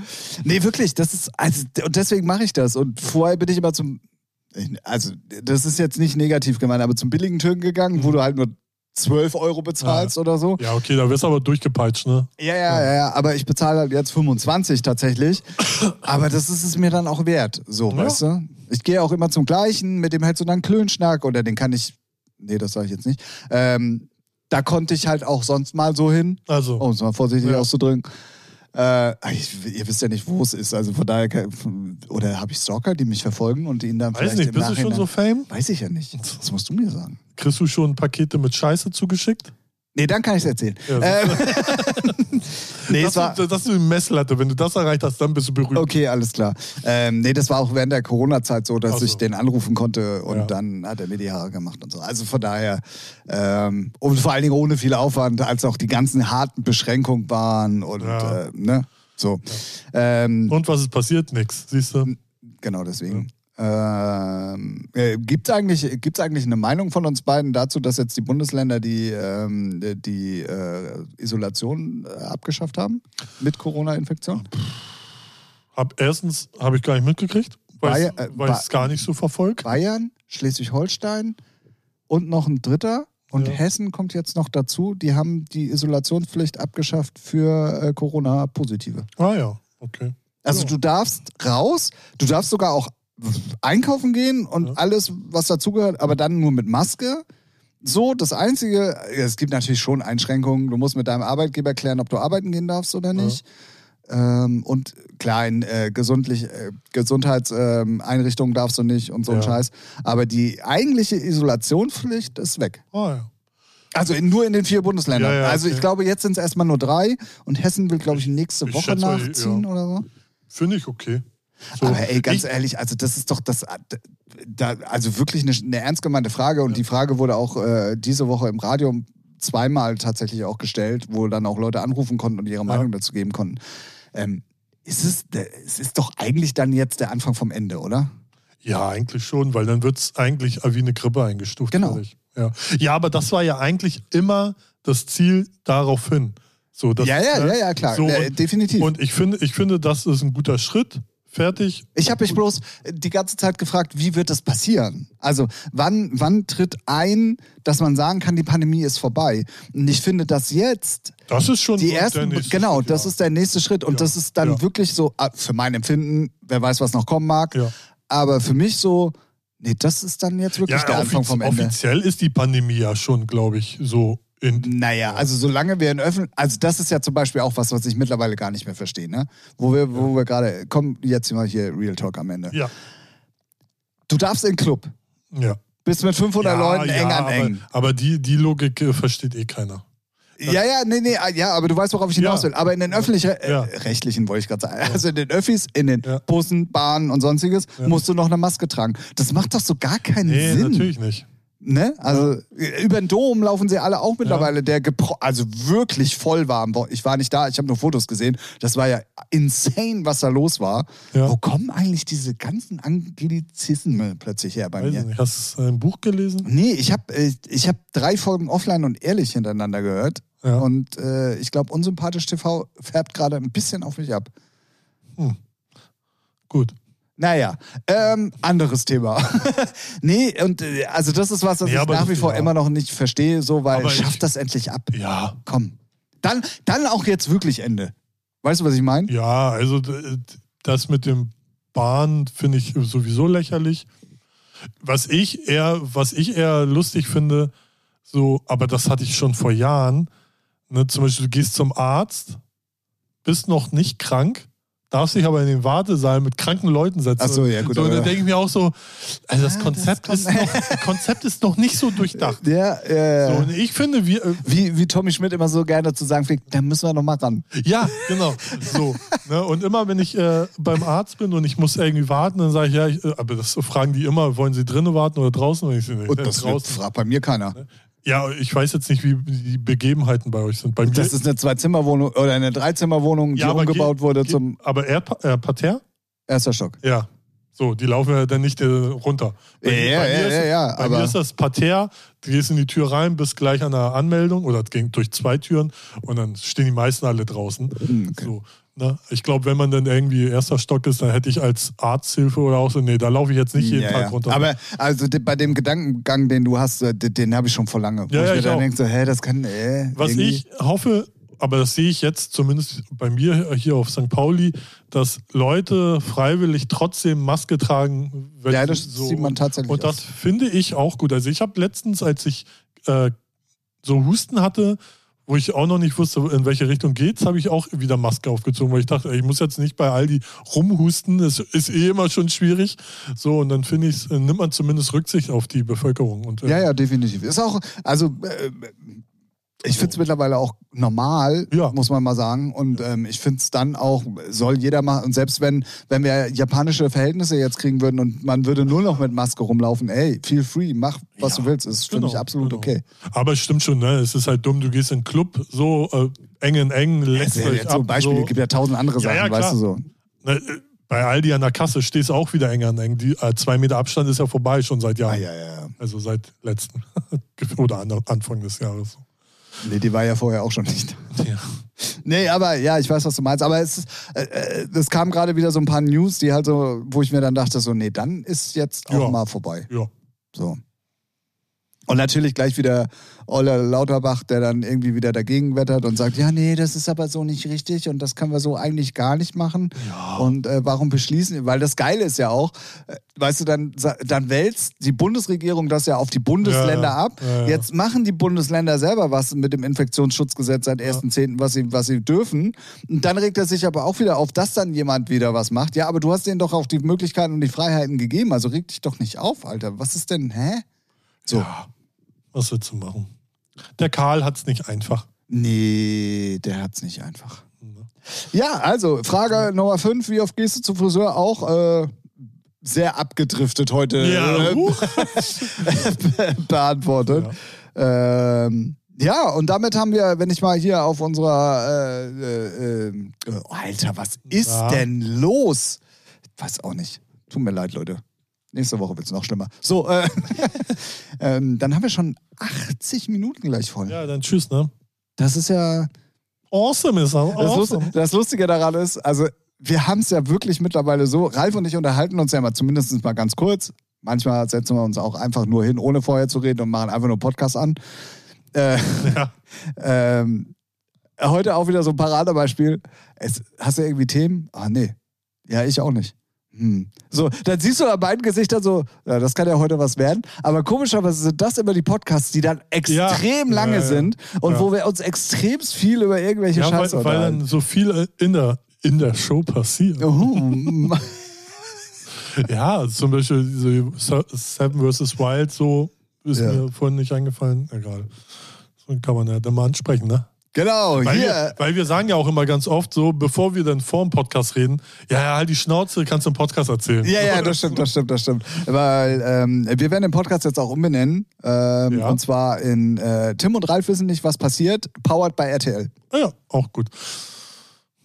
Nee, wirklich, das ist, also, und deswegen mache ich das. Und vorher bin ich immer zum, also, das ist jetzt nicht negativ gemeint, aber zum billigen Türken gegangen, wo du halt nur 12 Euro bezahlst oder so. Ja, okay, da wirst du aber durchgepeitscht, ne? Ja, ja, ja, ja, aber ich bezahle halt jetzt 25 tatsächlich. (coughs) Aber das ist es mir dann auch wert, so, Ja. weißt du? Ich gehe auch immer zum gleichen, mit dem hältst du dann Klönschnack oder den kann ich, nee, das sage ich jetzt nicht. Ähm, da konnte ich halt auch sonst mal so hin, Also, um es mal vorsichtig Ja. auszudrücken. Äh, ich, ihr wisst ja nicht, wo es ist, also von daher, kann- oder habe ich Stalker, die mich verfolgen und die ihn dann weiß vielleicht nicht, im bist du schon Nachhinein- so fame? Weiß ich ja nicht. Das musst du mir sagen. Kriegst du schon Pakete mit Scheiße zugeschickt? Nee, dann kann ich es erzählen. Ja, ähm, (laughs) nee, es das, war, ist, das ist eine Messlatte. Wenn du das erreicht hast, dann bist du berühmt. Okay, alles klar. Ähm, nee, das war auch während der Corona-Zeit so, dass so. ich den anrufen konnte und Ja. dann hat er mir die Haare gemacht und so. Also von daher, ähm, und vor allen Dingen ohne viel Aufwand, als auch die ganzen harten Beschränkungen waren und Ja. äh, ne, so. Ähm, Und was ist passiert? Nix, siehst du? genau deswegen. Ähm, äh, Gibt es eigentlich, gibt's eigentlich eine Meinung von uns beiden dazu, dass jetzt die Bundesländer die, ähm, die, äh, Isolation äh, abgeschafft haben mit Corona-Infektion? Hab, erstens habe ich gar nicht mitgekriegt, weil ich Bayern- weil ich es gar nicht so verfolgt. Bayern, Schleswig-Holstein und noch ein dritter. Und Ja. Hessen kommt jetzt noch dazu. Die haben die Isolationspflicht abgeschafft für äh, Corona-Positive. Ah ja, okay. Also Ja. du darfst raus, du darfst sogar auch einkaufen gehen und Ja. alles, was dazugehört, aber dann nur mit Maske. so das Einzige, es gibt natürlich schon Einschränkungen. Du musst mit deinem Arbeitgeber klären, ob du arbeiten gehen darfst oder nicht. Ähm, und klar, in äh, gesundlich, äh, Gesundheitseinrichtungen ähm, darfst du nicht und so ein Ja. Scheiß. Aber die eigentliche Isolationspflicht ist weg. Oh, ja. Also in, nur in den vier Bundesländern. Ja, ja, also ich okay. glaube, jetzt sind es erstmal nur drei und Hessen will, glaube ich, nächste Ich Woche schätze mal, nachziehen ja. oder so. Finde ich okay. So, Aber ey, ganz ich, ehrlich, also das ist doch das, da, also wirklich eine, eine ernst gemeinte Frage und die Frage wurde auch äh, diese Woche im Radio zweimal tatsächlich auch gestellt, wo dann auch Leute anrufen konnten und ihre Meinung dazu geben konnten. Ähm, ist es, es ist doch eigentlich dann jetzt der Anfang vom Ende, oder? Ja, eigentlich schon, weil dann wird es eigentlich wie eine Grippe eingestuft. Genau. Ja. ja, aber das war ja eigentlich immer das Ziel darauf hin. So, dass, ja, ja, ne, ja, ja, klar, So, äh, und, definitiv. und ich finde, ich finde, das ist ein guter Schritt. Fertig. Ich habe mich bloß die ganze Zeit gefragt, wie wird das passieren? Also wann, wann tritt ein, dass man sagen kann, die Pandemie ist vorbei? Und ich finde, dass jetzt Das ist schon die ersten, genau, Schritt, das ja. ist der nächste Schritt und Ja, das ist dann ja. wirklich so, ah, für mein Empfinden, wer weiß, was noch kommen mag, aber für mich so, nee, das ist dann jetzt wirklich der Anfang vom Ende. offiziell ist die Pandemie ja schon, glaube ich, so in. Naja, also solange wir in Öffn also das ist ja zum Beispiel auch was, was ich mittlerweile gar nicht mehr verstehe, ne? Wo wir, wo wir gerade, komm, jetzt mal hier Real Talk am Ende. Ja, Du darfst in den Club, ja. bist mit 500 ja, Leuten ja, eng an aber, eng. Aber die, die Logik äh, versteht eh keiner. Ja, ja, nee, nee, ah, ja, aber du weißt, worauf ich hinaus Ja. will. Aber in den öffentlichen, äh, Ja. rechtlichen wollte ich gerade sagen, also in den Öffis, in den Ja. Bussen, Bahnen und sonstiges, musst du noch eine Maske tragen. Das macht doch so gar keinen Nee, Sinn. natürlich nicht. Ne? Also über den Dom laufen sie alle auch mittlerweile, der gepro also wirklich voll war. Ich war nicht da, ich habe nur Fotos gesehen. Das war ja insane, was da los war. Ja. Wo kommen eigentlich diese ganzen Anglizismen plötzlich her bei Weiß mir? ich nicht. Hast du ein Buch gelesen? Nee, ich habe ich hab drei Folgen offline und ehrlich hintereinander gehört. Ja. Und äh, ich glaube, Unsympathisch TV färbt gerade ein bisschen auf mich ab. Gut. Naja, ähm, anderes Thema. (laughs) nee, und äh, also das ist was, was Nee, ich nach wie vor ja. immer noch nicht verstehe, so, weil Aber schafft ich- das endlich ab. Ja, Komm. Dann, dann auch jetzt wirklich Ende. Weißt du, was ich meine? ja, also das mit dem Bahn finde ich sowieso lächerlich. Was ich eher, was ich eher lustig finde, so, aber das hatte ich schon vor Jahren. Ne, zum Beispiel, du gehst zum Arzt, bist noch nicht krank, darfst dich aber in den Wartesaal mit kranken Leuten setzen. Ach so, ja, gut, So, und dann denke ich mir auch so, also das Ja, Konzept, das ist noch, Konzept ist noch nicht so durchdacht. Ja, äh, So, und ich finde, wir, äh, wie, wie Tommy Schmidt immer so gerne zu sagen pflegt, da müssen wir noch mal ran. Ja, genau. So. Ne? Und immer, wenn ich äh, beim Arzt bin und ich muss irgendwie warten, dann sage ich, ja, ich, äh, aber das fragen die immer, wollen sie drinnen warten oder draußen? Und ich so, nee, Und das draußen. fragt bei mir keiner. Ja, ich weiß jetzt nicht, wie die Begebenheiten bei euch sind. Bei mir, Das ist eine Zwei-Zimmer-Wohnung oder eine Dreizimmer-Wohnung, die ja, umgebaut ge- wurde ge- zum Aber er, äh, Parterre? erster Stock. Ja. So, die laufen ja dann nicht äh, runter. Bei, Ja, bei ja, mir ist, ja, ja, Bei aber- mir ist das Parterre, du gehst in die Tür rein, bist gleich an der Anmeldung oder ging durch zwei Türen und dann stehen die meisten alle draußen. Hm, okay. So, ne? Ich glaube, wenn man dann irgendwie erster Stock ist, dann hätte ich als Arzthilfe oder auch so, nee, da laufe ich jetzt nicht jeden Ja, Tag ja. runter. Aber also bei dem Gedankengang, den du hast, äh, den, den habe ich schon vor lange. Wo Ja, ich ja, ich dann denke, so, hä, das kann, äh, Was irgendwie- ich hoffe, aber das sehe ich jetzt zumindest bei mir hier auf St. Pauli, dass Leute freiwillig trotzdem Maske tragen. wenn Ja, das sieht man tatsächlich Und das aus. finde ich auch gut. Also ich habe letztens, als ich äh, so Husten hatte, wo ich auch noch nicht wusste, in welche Richtung geht's, habe ich auch wieder Maske aufgezogen, weil ich dachte, ich muss jetzt nicht bei Aldi rumhusten, das ist eh immer schon schwierig. So, und dann finde ich, nimmt man zumindest Rücksicht auf die Bevölkerung. Und, äh, Ja, ja, definitiv. Ist auch, also äh, ich finde es mittlerweile auch normal, Ja. muss man mal sagen. Und ähm, ich finde es dann auch, soll jeder machen. Und selbst wenn, wenn wir japanische Verhältnisse jetzt kriegen würden und man würde nur noch mit Maske rumlaufen, ey, feel free, mach, was Ja, du willst. Ist, finde genau, ich absolut genau. okay. Aber es stimmt schon, ne? Es ist halt dumm, du gehst in den Club, so äh, eng in eng, ist ja euch ab. Beispiel, so. es gibt ja tausend andere Sachen, ja, weißt du so. Ne, äh, bei Aldi an der Kasse stehst du auch wieder eng an eng. Die, äh, zwei Meter Abstand ist ja vorbei schon seit Ah, Jahren. ja, ja, ja. Also seit letzten (laughs) oder an, Anfang des Jahres. Nee, die war ja vorher auch schon nicht. Ja. Nee, aber ja, ich weiß, was du meinst. Aber es, ist, äh, äh, es kam gerade wieder so ein paar News, die halt so, wo ich mir dann dachte, so, nee, dann ist jetzt auch Ja. mal vorbei. ja. So. Und natürlich gleich wieder Olle Lauterbach, der dann irgendwie wieder dagegen wettert und sagt, ja, nee, das ist aber so nicht richtig und das können wir so eigentlich gar nicht machen. Ja. Und äh, warum beschließen? Weil das Geile ist ja auch, äh, weißt du, dann, dann wälzt die Bundesregierung das ja auf die Bundesländer Ja, ab. ja. Jetzt machen die Bundesländer selber was mit dem Infektionsschutzgesetz seit 1.10., was, sie, was sie dürfen. Und dann regt er sich aber auch wieder auf, dass dann jemand wieder was macht. Ja, aber du hast denen doch auch die Möglichkeiten und die Freiheiten gegeben. Also reg dich doch nicht auf, Alter. Was ist denn, hä? So. Ja, was willst du machen? Der Karl hat es nicht einfach. Nee, der hat's nicht einfach. Ja, also Frage Nummer 5, wie oft gehst du zum Friseur? Auch äh, sehr abgedriftet heute Ja, äh, huch. (laughs) beantwortet. Ähm, ja, und damit haben wir, wenn ich mal hier auf unserer äh, äh, äh, oh, Alter, was ist Ja. denn los? Ich weiß auch nicht. Tut mir leid, Leute. Nächste Woche wird es noch schlimmer. So, äh, (laughs) ähm, dann haben wir schon 80 Minuten gleich voll. Ja, dann tschüss, ne? Das ist ja. Awesome ist er. Das, Awesome. Lust, das Lustige daran ist, also wir haben es ja wirklich mittlerweile so, Ralf und ich unterhalten uns ja mal zumindest mal ganz kurz. Manchmal setzen wir uns auch einfach nur hin, ohne vorher zu reden und machen einfach nur Podcast an. Äh, Ja. (laughs) ähm, heute auch wieder so ein Paradebeispiel. Es, hast du irgendwie Themen? Ah, nee. Ja, ich auch nicht. Hm. So, dann siehst du an beiden Gesichtern so, ja, das kann ja heute was werden. Aber komischerweise sind das immer die Podcasts, die dann extrem Ja. lange Ja, sind und wo wir uns extrem viel über irgendwelche Ja, weil, Scheiße weil unterhalten. dann so viel in der, in der Show passiert. Oh, (laughs) Ja, zum Beispiel Se- Seven vs. Wild, so ist mir vorhin nicht eingefallen. Egal. So kann man ja dann mal ansprechen, ne? Genau, Weil, hier. wir, weil wir sagen ja auch immer ganz oft so, bevor wir dann vor dem Podcast reden, ja, ja, halt die Schnauze, kannst du im Podcast erzählen. Ja, ja, das stimmt, das stimmt, das stimmt. Weil ähm, wir werden den Podcast jetzt auch umbenennen. Ähm, Ja. Und zwar in äh, Tim und Ralf wissen nicht, was passiert. Powered by RTL. Ah ja, auch gut.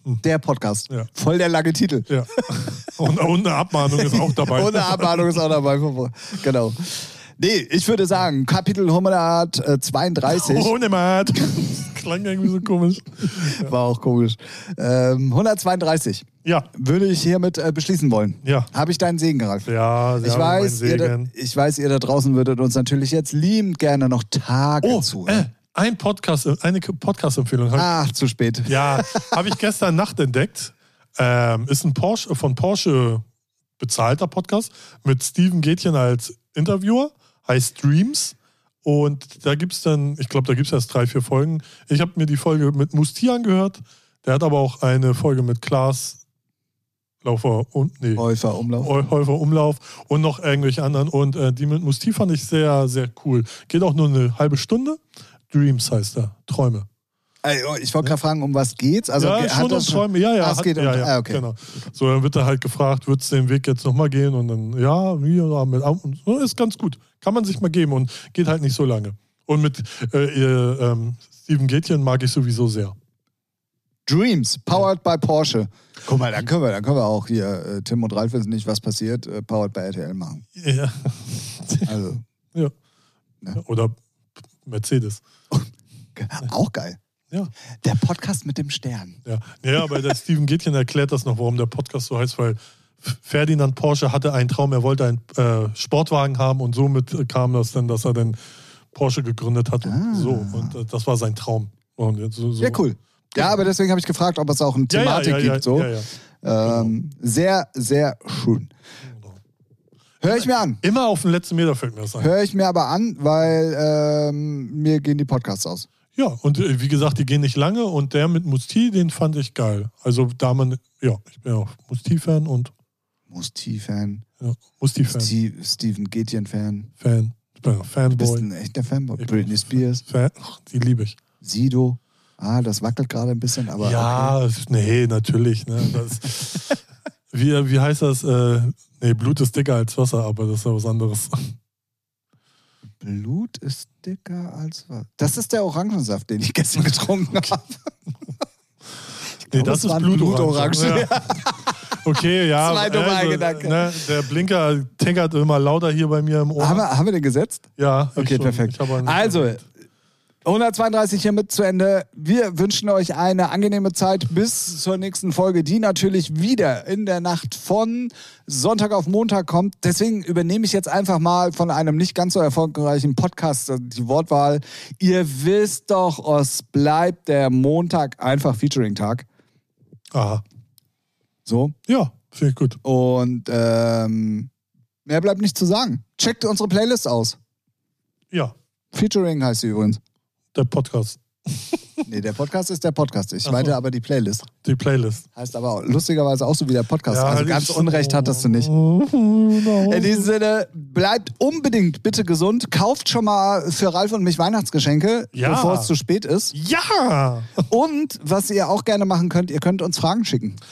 Der Podcast. Ja. Voll der lange Titel. Ja. (laughs) Und, und eine Abmahnung ist auch dabei. Ohne Abmahnung ist auch dabei. Genau. Nee, ich würde sagen, Kapitel 132 Ohne Mat. Klang irgendwie so komisch. (laughs) war auch komisch. Ähm, 132 Ja, würde ich hiermit äh, beschließen wollen. ja. Habe ich deinen Segen, Ralf? Ja, Sie Ich weiß, ihr da, Segen. ich weiß, ihr da draußen würdet uns natürlich jetzt liebend gerne noch Tage Oh, zuhören. äh, ein Podcast, eine Podcast-Empfehlung. Ach, zu spät. Ja, habe ich gestern Nacht entdeckt. Ähm, ist ein Porsche, von Porsche bezahlter Podcast mit Steven Gätchen als Interviewer, heißt Dreams. Und da gibt es dann, ich glaube, da gibt es erst drei, vier Folgen. Ich habe mir die Folge mit Musti angehört. Der hat aber auch eine Folge mit Klaas Laufer und nee, Häufer, Umlauf. Häufer Umlauf und noch irgendwelche anderen. Und äh, die mit Musti fand ich sehr, sehr cool. Geht auch nur eine halbe Stunde. Dreams heißt er, Träume. Oh, Ich wollte gerade fragen, um was geht's? Also, ja, ge- schon um das Träume. Ja, ja. Ah, es hat- geht um ja, ja, ah, okay. Genau. So, dann wird er halt gefragt, wird es den Weg jetzt nochmal gehen? Und dann, ja, wie, ja, mit, so, ist ganz gut. Kann man sich mal geben und geht halt nicht so lange. Und mit äh, ihr, ähm, Steven Gätchen mag ich sowieso sehr. Dreams, powered by Porsche. Guck mal, dann können wir, dann können wir auch hier äh, Tim und Ralf wissen nicht, was passiert, äh, powered by RTL machen. Ja. Also, ja. Ja. Oder Mercedes. (laughs) auch geil. Ja. Der Podcast mit dem Stern. Ja, ja aber der Steven Gätchen erklärt das noch, warum der Podcast so heißt, weil Ferdinand Porsche hatte einen Traum, er wollte einen äh, Sportwagen haben und somit kam das dann, dass er den Porsche gegründet hat und Ah. so. Und äh, das war sein Traum. Und so, so. Ja, cool. Ja, aber deswegen habe ich gefragt, ob es auch eine Ja, ja, Thematik ja, ja, gibt. So. Ähm, sehr, sehr schön. Höre ich mir an. Immer auf den letzten Meter fällt mir das ein. Höre ich mir aber an, weil ähm, mir gehen die Podcasts aus. Ja, und äh, wie gesagt, die gehen nicht lange und der mit Musti, den fand ich geil. Also da man, ja, ich bin auch Musti-Fan und Musti-Fan, ja, Musti-Fan. Steve, Steven Gätjen-Fan. Fan. Ich bin ja Du bist Fanboy. ein echter Fanboy. Ich Britney Spears, Fan. Die liebe ich. Sido. Ah, das wackelt gerade ein bisschen, aber. Okay. ja, nee, natürlich. Ne? Das, (laughs) wie, wie heißt das? Äh, nee, Blut ist dicker als Wasser, aber das ist ja was anderes. Blut ist dicker als was. Das ist der Orangensaft, den ich gestern getrunken habe. (laughs) Nee, glaube, das ist Blutorange. Blutorange. Ja. Okay, ja. Zwei dumme also, Gedanken. ne, der Blinker tickert immer lauter hier bei mir im Ohr. haben, wir, haben wir den gesetzt? ja, Okay, perfekt. Also, 132 hiermit zu Ende. Wir wünschen euch eine angenehme Zeit bis zur nächsten Folge, die natürlich wieder in der Nacht von Sonntag auf Montag kommt. Deswegen übernehme ich jetzt einfach mal von einem nicht ganz so erfolgreichen Podcast die Wortwahl. Ihr wisst doch, es bleibt der Montag einfach Featuring-Tag. Aha. So. Ja, finde ich gut. Und ähm, mehr bleibt nicht zu sagen. Checkt unsere Playlist aus. Ja, Featuring heißt sie übrigens. Der Podcast. Nee, der Podcast ist der Podcast. Ich so. meinte aber die Playlist. Die Playlist. Heißt aber auch, lustigerweise auch so wie der Podcast. Ja, also ganz Unrecht hattest du nicht. Oh, In diesem Sinne, bleibt unbedingt bitte gesund. Kauft schon mal für Ralf und mich Weihnachtsgeschenke, Ja. bevor es zu spät ist. Ja! Und was ihr auch gerne machen könnt, ihr könnt uns Fragen schicken. (laughs)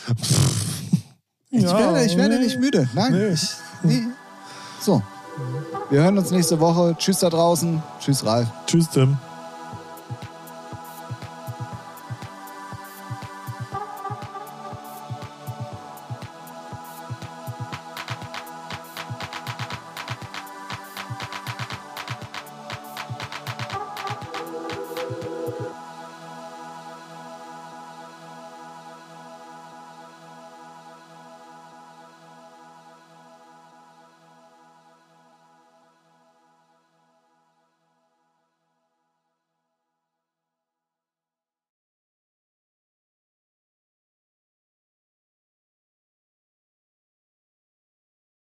Ich, ja, werde, ich werde nee. nicht müde. Nein. Nee. Ich, nee. So. Wir hören uns nächste Woche. Tschüss da draußen. Tschüss, Ralf. Tschüss, Tim.